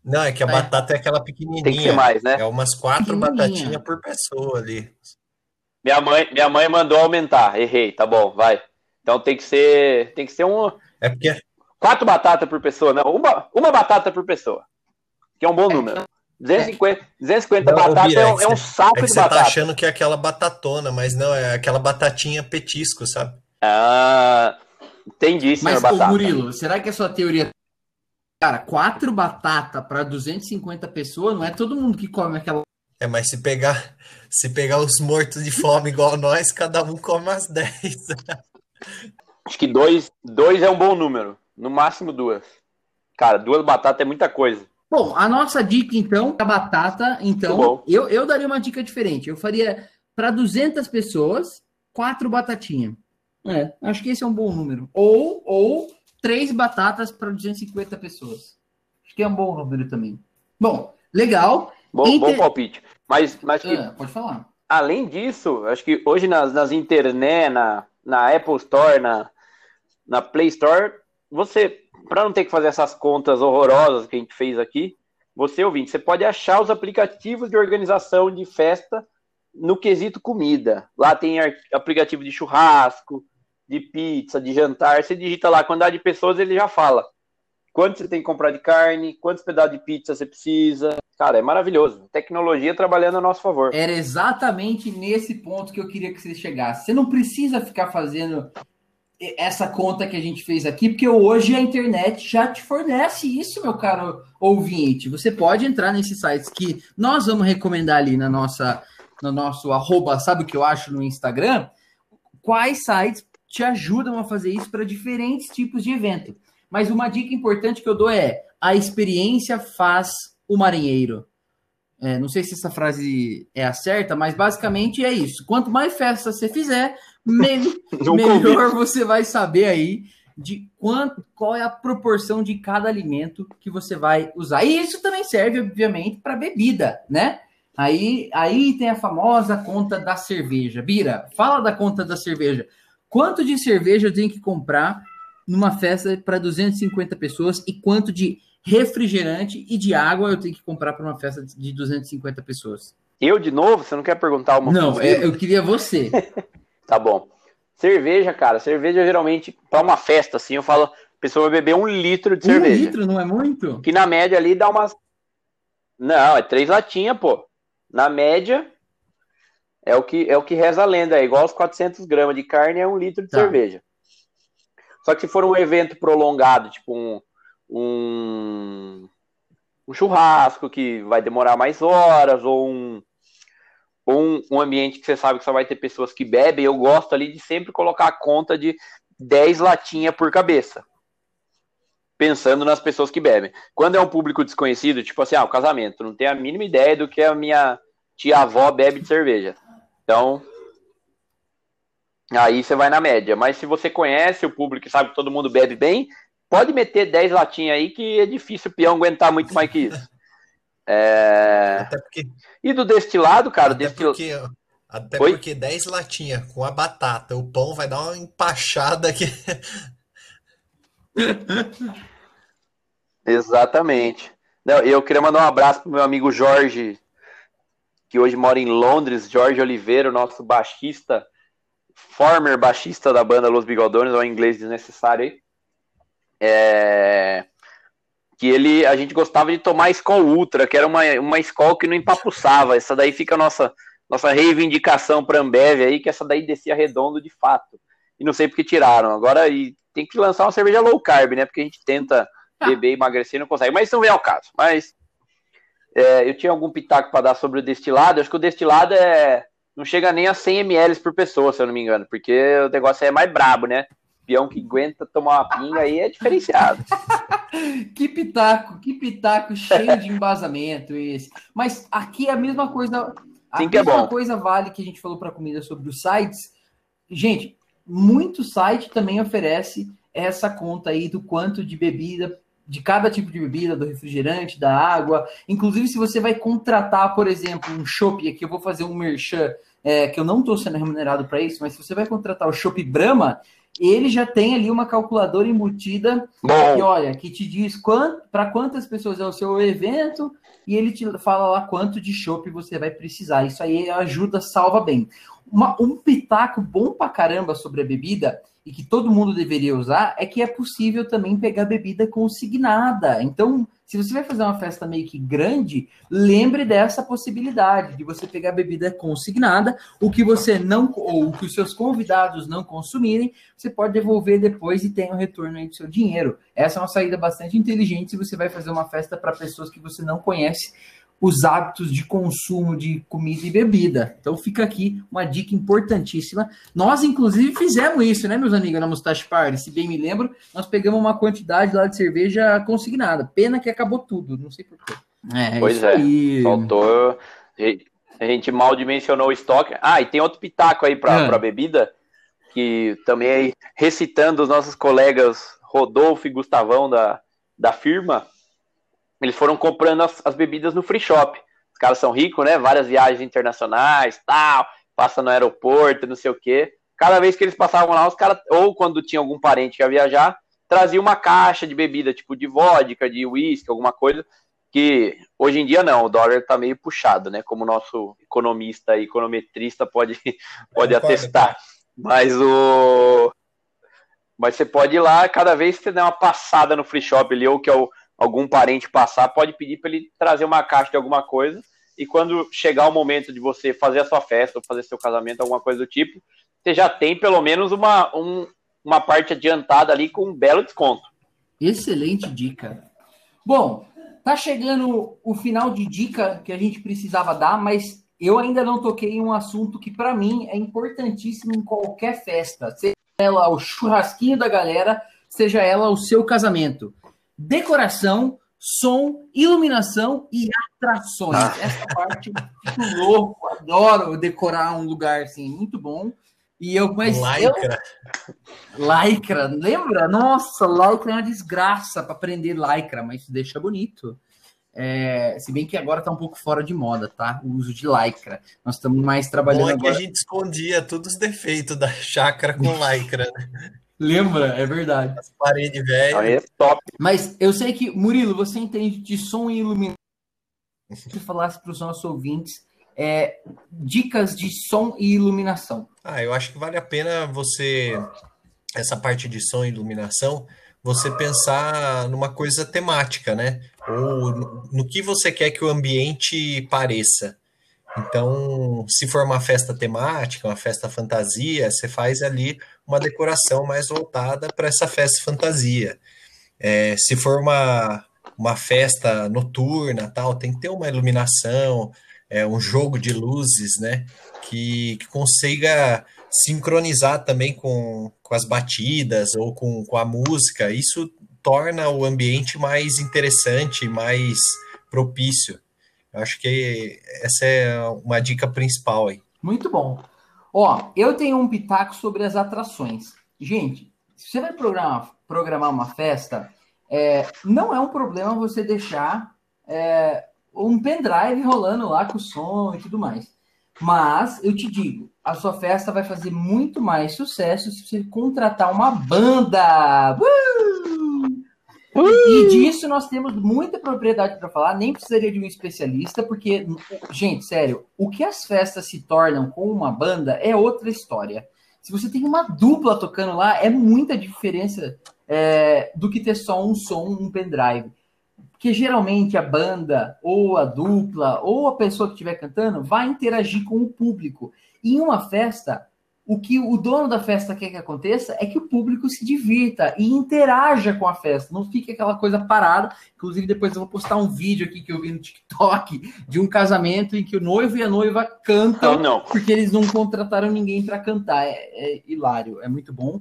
Não, é que a É. batata é aquela pequenininha. Tem que ser mais, né? É umas quatro batatinhas por pessoa ali. Minha mãe, minha mãe mandou aumentar. Errei, tá bom, vai. Então tem que ser, tem que ser um É porque quatro batatas por pessoa, não, uma, uma batata por pessoa. Que é um bom número. 250, 250 Não, ô, batatas é, é um, é um saco é que de você tá batata. achando que é aquela batatona, mas não, é aquela batatinha petisco, sabe? Ah, entendi, senhor Mas, ô batata. Murilo, será que a sua teoria. Cara, quatro batatas para 250 pessoas, não é todo mundo que come aquela. É, mas se pegar, se pegar os mortos de fome igual nós, cada um come umas 10. Acho que dois, dois é um bom número. No máximo duas. Cara, duas batatas é muita coisa. Bom, a nossa dica, então, a batata, então, eu, eu daria uma dica diferente. Eu faria para 200 pessoas, quatro batatinhas. É, acho que esse é um bom número. Ou, ou três batatas para 250 pessoas. Acho que é um bom número também. Bom, legal. Bom, Inter... bom palpite. Mas, mas que, ah, pode falar. Além disso, acho que hoje nas, nas internet, na, na Apple Store, na, na Play Store, você, para não ter que fazer essas contas horrorosas que a gente fez aqui, você ouvinte, você pode achar os aplicativos de organização de festa no quesito comida. Lá tem aplicativo de churrasco, de pizza, de jantar. Você digita lá a quantidade de pessoas, ele já fala quanto você tem que comprar de carne, quantos pedaços de pizza você precisa. Cara, é maravilhoso. Tecnologia trabalhando a nosso favor. Era exatamente nesse ponto que eu queria que você chegasse. Você não precisa ficar fazendo essa conta que a gente fez aqui, porque hoje a internet já te fornece isso, meu caro ouvinte. Você pode entrar nesses sites que nós vamos recomendar ali na nossa, no nosso arroba, sabe o que eu acho no Instagram? Quais sites te ajudam a fazer isso para diferentes tipos de evento. Mas uma dica importante que eu dou é: a experiência faz o marinheiro. É, não sei se essa frase é a certa, mas basicamente é isso. Quanto mais festa você fizer, me melhor você vai saber aí de quanto, qual é a proporção de cada alimento que você vai usar. E isso também serve, obviamente, para bebida, né? Aí, aí tem a famosa conta da cerveja. Bira, fala da conta da cerveja. Quanto de cerveja eu tenho que comprar numa festa para 250 pessoas e quanto de refrigerante e de água eu tenho que comprar para uma festa de 250 pessoas? Eu de novo? Você não quer perguntar uma Não, é, eu queria você. tá bom. Cerveja, cara, cerveja geralmente, para uma festa, assim, eu falo, a pessoa vai beber um litro de um cerveja. Um litro não é muito? Que na média ali dá umas. Não, é três latinhas, pô. Na média, é o que, é o que reza a lenda, é igual aos 400 gramas de carne é um litro de tá. cerveja. Só que se for um evento prolongado, tipo um, um, um churrasco que vai demorar mais horas, ou um, um, um ambiente que você sabe que só vai ter pessoas que bebem, eu gosto ali de sempre colocar a conta de 10 latinhas por cabeça. Pensando nas pessoas que bebem. Quando é um público desconhecido, tipo assim, ah, o casamento, não tem a mínima ideia do que a minha tia-avó bebe de cerveja. Então, aí você vai na média. Mas se você conhece o público e sabe que todo mundo bebe bem, pode meter 10 latinhas aí que é difícil o peão aguentar muito mais que isso. É... Porque... E do destilado, cara, até destil... porque, até Oi? porque 10 latinhas com a batata, o pão vai dar uma empachada aqui. Exatamente. Não, eu queria mandar um abraço pro meu amigo Jorge que hoje mora em Londres, Jorge Oliveira, nosso baixista, former baixista da banda Los Bigodones, ou inglês desnecessário aí. É... Que ele, a gente gostava de tomar Skol Ultra, que era uma, uma Skol que não empapuçava. Essa daí fica a nossa, nossa reivindicação para Ambev aí, que essa daí descia redondo de fato. E não sei porque tiraram. Agora e tem que lançar uma cerveja low carb, né? Porque a gente tenta beber e emagrecer e não consegue. Mas isso não vem ao caso. Mas é, eu tinha algum pitaco para dar sobre o destilado. Acho que o destilado é não chega nem a 100 ml por pessoa, se eu não me engano, porque o negócio é mais brabo, né? Peão que aguenta tomar uma pinga aí é diferenciado. que pitaco, que pitaco cheio de embasamento esse. Mas aqui é a mesma coisa. A Sim, é mesma é coisa vale que a gente falou para comida sobre os sites. Gente, muito site também oferece essa conta aí do quanto de bebida de cada tipo de bebida, do refrigerante, da água. Inclusive, se você vai contratar, por exemplo, um shopping, aqui eu vou fazer um merchan, é, que eu não estou sendo remunerado para isso, mas se você vai contratar o Shop Brahma, ele já tem ali uma calculadora embutida que, olha, que te diz para quantas pessoas é o seu evento e ele te fala lá quanto de chopp você vai precisar. Isso aí ajuda, salva bem. Uma, um pitaco bom pra caramba sobre a bebida e que todo mundo deveria usar é que é possível também pegar bebida consignada. Então, se você vai fazer uma festa meio que grande, lembre dessa possibilidade de você pegar bebida consignada, o que você não ou que os seus convidados não consumirem, você pode devolver depois e tem um retorno aí do seu dinheiro. Essa é uma saída bastante inteligente se você vai fazer uma festa para pessoas que você não conhece os hábitos de consumo de comida e bebida. Então fica aqui uma dica importantíssima. Nós, inclusive, fizemos isso, né, meus amigos, na Mustache Party? Se bem me lembro, nós pegamos uma quantidade lá de cerveja consignada. Pena que acabou tudo, não sei porquê. É, pois é, aí. faltou. A gente mal dimensionou o estoque. Ah, e tem outro pitaco aí para é. bebida, que também aí, recitando os nossos colegas Rodolfo e Gustavão da, da firma, eles foram comprando as, as, bebidas no free shop. Os caras são ricos, né? Várias viagens internacionais, tal, passa no aeroporto, não sei o quê. Cada vez que eles passavam lá, os caras, ou quando tinha algum parente que ia viajar, trazia uma caixa de bebida, tipo de vodka, de uísque, alguma coisa, que hoje em dia não, o dólar tá meio puxado, né? Como o nosso economista e econometrista pode, pode atestar. Mas o. Mas você pode ir lá, cada vez que você der uma passada no free shop ali, ou que é o algum parente passar, pode pedir para ele trazer uma caixa de alguma coisa. E quando chegar o momento de você fazer a sua festa ou fazer seu casamento, alguma coisa do tipo, você já tem pelo menos uma, um, uma parte adiantada ali com um belo desconto. Excelente dica. Bom, tá chegando o final de dica que a gente precisava dar, mas eu ainda não toquei em um assunto que para mim é importantíssimo em qualquer festa, seja ela o churrasquinho da galera, seja ela o seu casamento decoração, som, iluminação e atrações. Ah. Essa parte eu fico louco, adoro decorar um lugar assim, muito bom. E eu, mas Lycra. Eu... Lycra, lembra? Nossa, Lycra é uma desgraça para aprender Lycra, mas deixa bonito. É, se bem que agora está um pouco fora de moda, tá? O uso de lycra. Nós estamos mais trabalhando. Bom é que agora... a gente escondia todos os defeitos da chácara com lycra, né? Lembra? É verdade. As paredes velhas. É top. Mas eu sei que, Murilo, você entende de som e iluminação. Se falasse para os nossos ouvintes é, dicas de som e iluminação. Ah, eu acho que vale a pena você, essa parte de som e iluminação, você pensar numa coisa temática, né? Ou no, no que você quer que o ambiente pareça. Então, se for uma festa temática, uma festa fantasia, você faz ali uma decoração mais voltada para essa festa fantasia. É, se for uma, uma festa noturna, tal, tem que ter uma iluminação, é, um jogo de luzes, né? Que, que consiga sincronizar também com, com as batidas ou com, com a música. Isso torna o ambiente mais interessante, mais propício. Eu acho que essa é uma dica principal aí. Muito bom. Ó, eu tenho um pitaco sobre as atrações. Gente, se você vai programar, programar uma festa, é, não é um problema você deixar é, um pendrive rolando lá com o som e tudo mais. Mas eu te digo, a sua festa vai fazer muito mais sucesso se você contratar uma banda. Uh! E disso nós temos muita propriedade para falar, nem precisaria de um especialista, porque, gente, sério, o que as festas se tornam com uma banda é outra história. Se você tem uma dupla tocando lá, é muita diferença é, do que ter só um som, um pendrive. Porque geralmente a banda, ou a dupla, ou a pessoa que estiver cantando, vai interagir com o público. E em uma festa, o que o dono da festa quer que aconteça é que o público se divirta e interaja com a festa, não fique aquela coisa parada. Inclusive, depois eu vou postar um vídeo aqui que eu vi no TikTok de um casamento em que o noivo e a noiva cantam, não, não. porque eles não contrataram ninguém para cantar. É, é, hilário, é muito bom.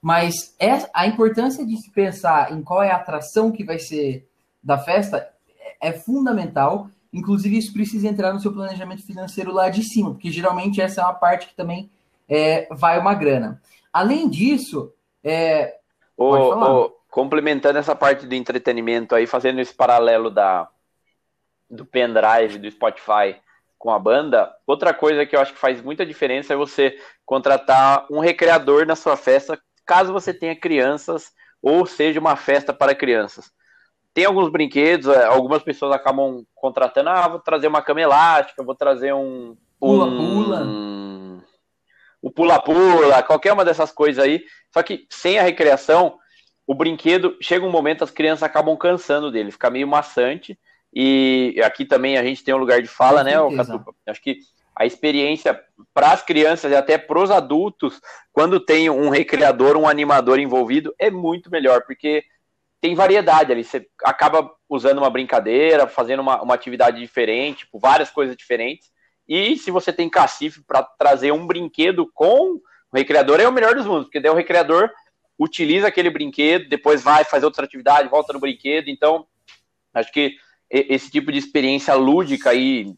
Mas é, a importância de se pensar em qual é a atração que vai ser da festa é, é fundamental. Inclusive, isso precisa entrar no seu planejamento financeiro lá de cima, porque geralmente essa é uma parte que também é, vai uma grana. Além disso, é, complementando essa parte do entretenimento aí, fazendo esse paralelo da, do pendrive, do Spotify com a banda, outra coisa que eu acho que faz muita diferença é você contratar um recreador na sua festa, caso você tenha crianças ou seja uma festa para crianças. Tem alguns brinquedos, é, algumas pessoas acabam contratando, ah, vou trazer uma cama elástica, vou trazer um pula-pula. Um, o pula-pula, qualquer uma dessas coisas aí. Só que sem a recreação, o brinquedo, chega um momento, as crianças acabam cansando dele, fica meio maçante. E aqui também a gente tem um lugar de fala, né, Catupa? Acho que a experiência para as crianças e até para os adultos, quando tem um recreador, um animador envolvido, é muito melhor, porque tem variedade ali. Você acaba usando uma brincadeira, fazendo uma, uma atividade diferente, tipo, várias coisas diferentes. E se você tem cacife para trazer um brinquedo com o recreador, é o melhor dos mundos, porque daí o recreador utiliza aquele brinquedo, depois vai fazer outra atividade, volta no brinquedo. Então, acho que esse tipo de experiência lúdica aí,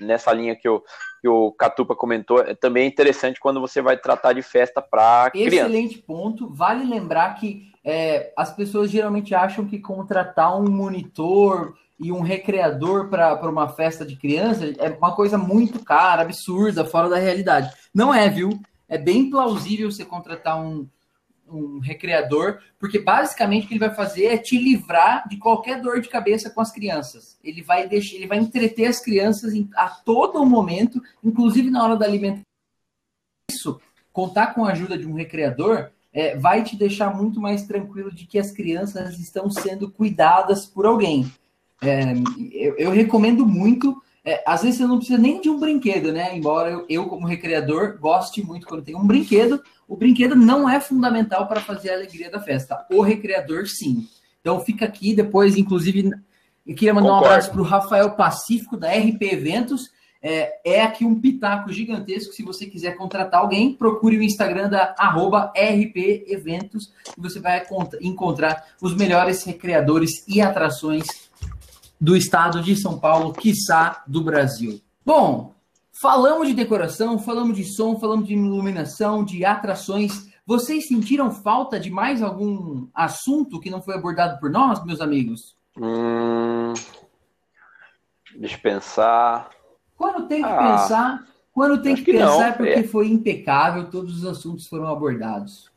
nessa linha que o, que o Catupa comentou, é também interessante quando você vai tratar de festa para criança. Excelente ponto. Vale lembrar que é, as pessoas geralmente acham que contratar um monitor e um recreador para uma festa de criança é uma coisa muito cara, absurda, fora da realidade. Não é, viu? É bem plausível você contratar um, um recreador, porque basicamente o que ele vai fazer é te livrar de qualquer dor de cabeça com as crianças. Ele vai deixar, ele vai entreter as crianças a todo momento, inclusive na hora da alimentação. Isso, contar com a ajuda de um recreador é, vai te deixar muito mais tranquilo de que as crianças estão sendo cuidadas por alguém. É, eu, eu, recomendo muito. É, às vezes você não precisa nem de um brinquedo, né? Embora eu, eu, como recreador, goste muito quando tem um brinquedo, o brinquedo não é fundamental para fazer a alegria da festa. O recreador, sim. Então fica aqui, depois, inclusive, eu queria mandar Concordo. um abraço para o Rafael Pacífico, da RP Eventos. É, é, aqui um pitaco gigantesco. Se você quiser contratar alguém, procure o Instagram da arroba RP Eventos e você vai encontrar os melhores recreadores e atrações do estado de São Paulo, quiçá do Brasil. Bom, falamos de decoração, falamos de som, falamos de iluminação, de atrações. Vocês sentiram falta de mais algum assunto que não foi abordado por nós, meus amigos? Hum, deixa eu pensar. Quando tem que ah, pensar, quando tem que, que, pensar não, é porque é. foi impecável, todos os assuntos foram abordados.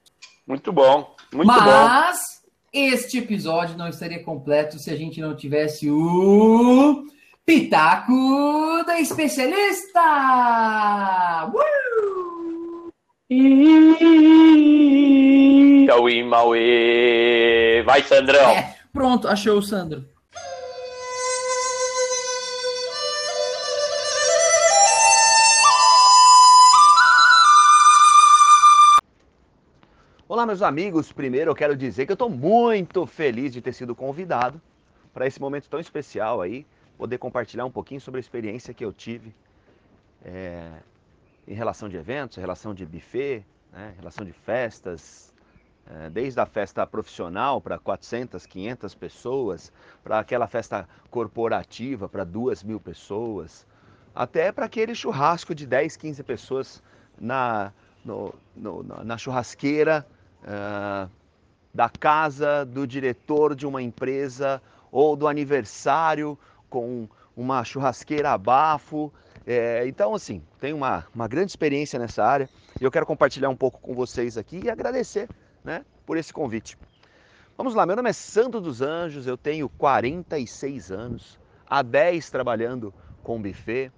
Muito bom, muito Mas, bom. Mas este episódio não estaria completo se a gente não tivesse o Pitaco da Especialista! Uh! Mauê, Mauê. Vai, Sandrão. É, pronto, achou o Sandro. Meus amigos. Primeiro, eu quero dizer que eu estou muito feliz de ter sido convidado para esse momento tão especial aí, poder compartilhar um pouquinho sobre a experiência que eu tive é, em relação de eventos, em relação de buffet, né, relação de festas, é, desde a festa profissional para 400, 500 pessoas, para aquela festa corporativa para 2 mil pessoas, até para aquele churrasco de 10, 15 pessoas na, no, no, na churrasqueira uh, da casa do diretor de uma empresa ou do aniversário com uma churrasqueira a bafo. É, então, assim, tenho uma, uma grande experiência nessa área e eu quero compartilhar um pouco com vocês aqui e agradecer né, por esse convite. Vamos lá, meu nome é Santo dos Anjos, eu tenho 46 anos, há 10 trabalhando com buffet,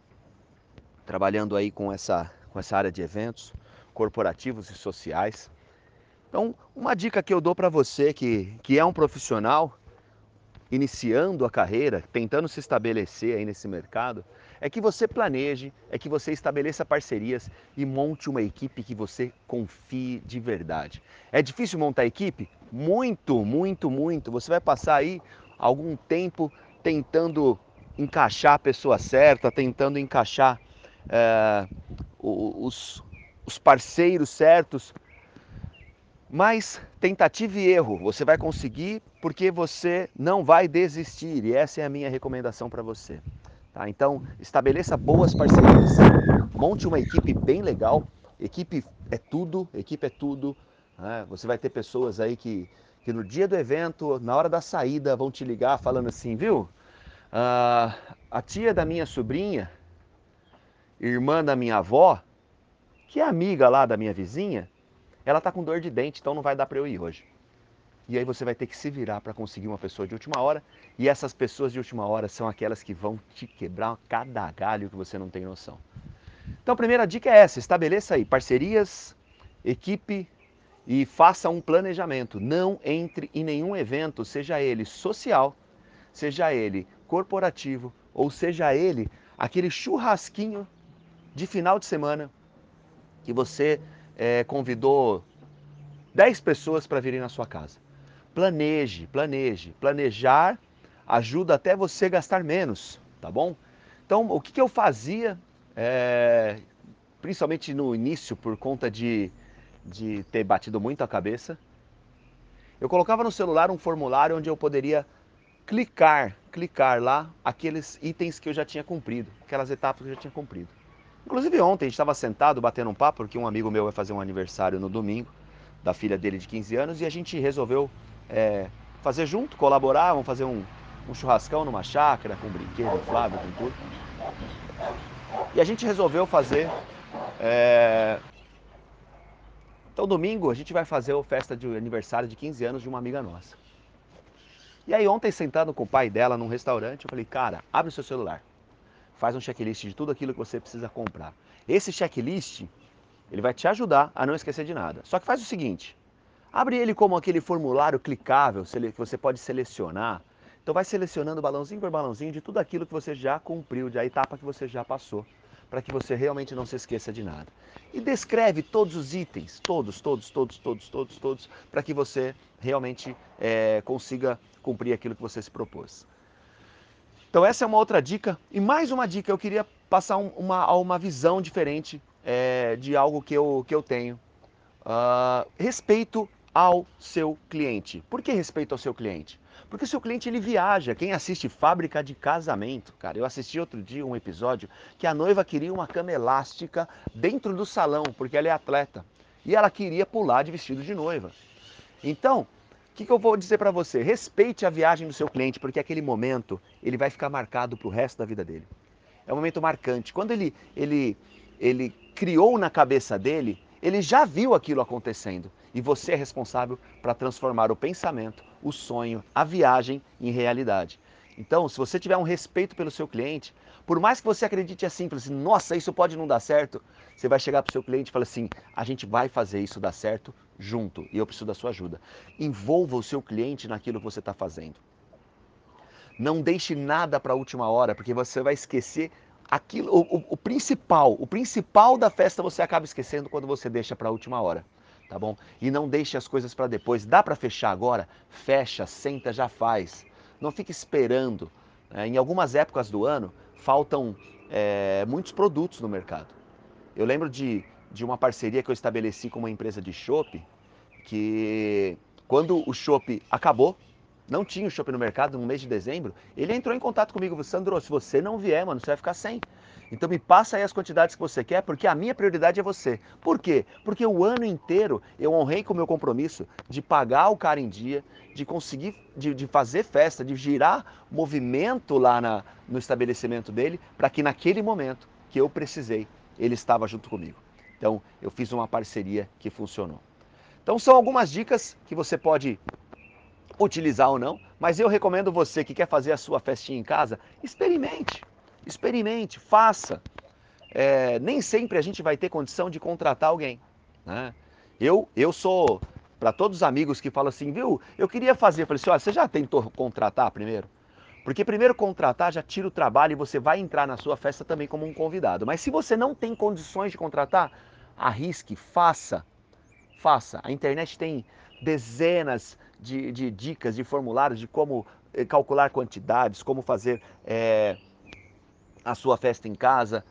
trabalhando aí com essa, com essa área de eventos corporativos e sociais. Então, uma dica que eu dou para você que, que é um profissional iniciando a carreira, tentando se estabelecer aí nesse mercado, é que você planeje, é que você estabeleça parcerias e monte uma equipe que você confie de verdade. É difícil montar equipe? Muito, muito, muito. Você vai passar aí algum tempo tentando encaixar a pessoa certa, tentando encaixar é, os, os parceiros certos mas tentativa e erro, você vai conseguir porque você não vai desistir e essa é a minha recomendação para você. Tá? Então, estabeleça boas parcerias, monte uma equipe bem legal. Equipe é tudo, equipe é tudo. Né? Você vai ter pessoas aí que, que no dia do evento, na hora da saída, vão te ligar falando assim, viu? Uh, a tia da minha sobrinha, irmã da minha avó, que é amiga lá da minha vizinha, ela está com dor de dente, então não vai dar para eu ir hoje. E aí você vai ter que se virar para conseguir uma pessoa de última hora. E essas pessoas de última hora são aquelas que vão te quebrar cada galho que você não tem noção. Então a primeira dica é essa: estabeleça aí parcerias, equipe e faça um planejamento. Não entre em nenhum evento, seja ele social, seja ele corporativo, ou seja ele aquele churrasquinho de final de semana que você é, convidou 10 pessoas para virem na sua casa. planeje, planeje. Planejar ajuda até você gastar menos, tá bom? Então, o que, que eu fazia, é, principalmente no início, por conta de, de ter batido muito a cabeça, eu colocava no celular um formulário onde eu poderia clicar, clicar lá aqueles itens que eu já tinha cumprido, aquelas etapas que eu já tinha cumprido. Inclusive ontem a gente estava sentado batendo um papo, porque um amigo meu vai fazer um aniversário no domingo, da filha dele de 15 anos, e a gente resolveu é, fazer junto, colaborar, vamos fazer um, um churrascão numa chácara, com brinquedo, Flávio, com tudo. E a gente resolveu fazer. É... Então, domingo, a gente vai fazer a festa de aniversário de 15 anos de uma amiga nossa. E aí, ontem, sentando com o pai dela num restaurante, eu falei: Cara, abre o seu celular, faz um checklist de tudo aquilo que você precisa comprar. Esse checklist, ele vai te ajudar a não esquecer de nada. Só que faz o seguinte: abre ele como aquele formulário clicável que você pode selecionar então vai selecionando balãozinho por balãozinho de tudo aquilo que você já cumpriu, de a etapa que você já passou, para que você realmente não se esqueça de nada. E descreve todos os itens, todos, todos, todos, todos, todos, todos, para que você realmente é, consiga cumprir aquilo que você se propôs. Então essa é uma outra dica. E mais uma dica, eu queria passar um, uma, uma visão diferente é, de algo que eu, que eu tenho. Uh, respeito ao seu cliente. Por que respeito ao seu cliente? Porque o seu cliente ele viaja. Quem assiste Fábrica de Casamento, cara, eu assisti outro dia um episódio que a noiva queria uma cama elástica dentro do salão, porque ela é atleta. E ela queria pular de vestido de noiva. Então, que, que eu vou dizer para você? Respeite a viagem do seu cliente, porque aquele momento ele vai ficar marcado para o resto da vida dele. É um momento marcante. Quando ele, ele, ele criou na cabeça dele, ele já viu aquilo acontecendo. E você é responsável para transformar o pensamento, o sonho, a viagem em realidade. Então, se você tiver um respeito pelo seu cliente, por mais que você acredite assim, assim nossa, isso pode não dar certo, você vai chegar para o seu cliente e falar assim: a gente vai fazer isso dar certo junto e eu preciso da sua ajuda. Envolva o seu cliente naquilo que você está fazendo. Não deixe nada para a última hora, porque você vai esquecer aquilo, o, o, o principal. O principal da festa você acaba esquecendo quando você deixa para a última hora tá bom? E não deixe as coisas para depois. Dá para fechar agora? Fecha, senta, já faz. Não fique esperando. É, em algumas épocas do ano, faltam é, muitos produtos no mercado. Eu lembro de, de uma parceria que eu estabeleci com uma empresa de chopp, que quando o chopp acabou, não tinha o chopp no mercado no mês de dezembro, ele entrou em contato comigo, Sandro, se você não vier, mano, você vai ficar sem. Então me passa aí as quantidades que você quer, porque a minha prioridade é você. Por quê? Porque o ano inteiro eu honrei com o meu compromisso de pagar o cara em dia, de conseguir, de, de fazer festa, de girar movimento lá na, no estabelecimento dele, para que naquele momento que eu precisei, ele estava junto comigo. Então eu fiz uma parceria que funcionou. Então são algumas dicas que você pode utilizar ou não, mas eu recomendo você que quer fazer a sua festinha em casa, experimente. Experimente, faça. É, nem sempre a gente vai ter condição de contratar alguém. Né? Eu, eu sou, para todos os amigos que falam assim, viu, eu queria fazer, eu falei assim, olha, você já tentou contratar primeiro? Porque primeiro contratar já tira o trabalho e você vai entrar na sua festa também como um convidado. Mas se você não tem condições de contratar, arrisque, faça. Faça. A internet tem dezenas de, de dicas, de formulários de como eh, calcular quantidades, como fazer é, a sua festa em casa,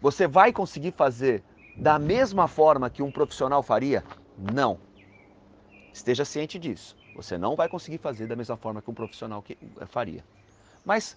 você vai conseguir fazer da mesma forma que um profissional faria? Não. Esteja ciente disso. Você não vai conseguir fazer da mesma forma que um profissional eh, faria. Mas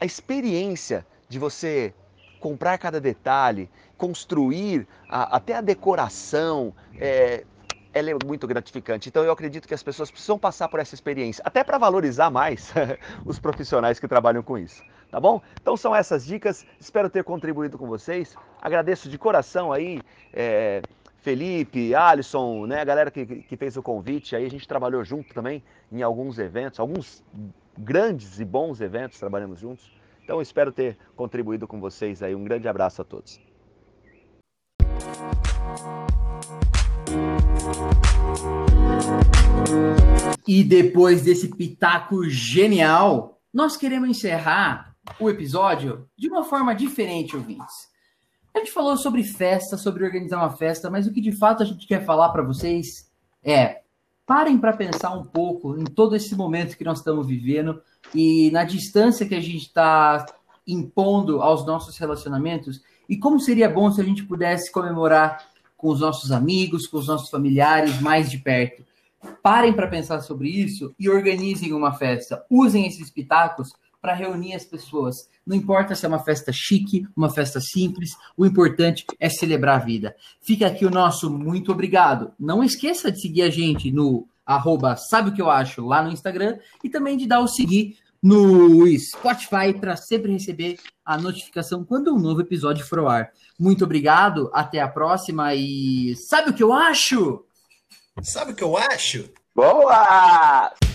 a experiência de você comprar cada detalhe, construir a, até a decoração, é, ela é muito gratificante. Então eu acredito que as pessoas precisam passar por essa experiência, até para valorizar mais os profissionais que trabalham com isso tá bom? Então são essas dicas, espero ter contribuído com vocês. Agradeço de coração aí, é, Felipe, Alisson, né, a galera que, que fez o convite aí, a gente trabalhou junto também em alguns eventos, alguns grandes e bons eventos trabalhamos juntos. Então espero ter contribuído com vocês aí. Um grande abraço a todos. E depois desse pitaco genial, nós queremos encerrar o episódio de uma forma diferente, ouvintes. A gente falou sobre festa, sobre organizar uma festa, mas o que de fato a gente quer falar para vocês é parem para pensar um pouco em todo esse momento que nós estamos vivendo e na distância que a gente está impondo aos nossos relacionamentos e como seria bom se a gente pudesse comemorar com os nossos amigos, com os nossos familiares mais de perto. Parem para pensar sobre isso e organizem uma festa. Usem esses pitacos para reunir as pessoas. Não importa se é uma festa chique, uma festa simples, o importante é celebrar a vida. Fica aqui o nosso muito obrigado. Não esqueça de seguir a gente no arroba sabe o que eu acho lá no Instagram e também de dar o seguir no Spotify para sempre receber a notificação quando um novo episódio for ao ar. Muito obrigado, até a próxima e sabe o que eu acho? Sabe o que eu acho? Boa!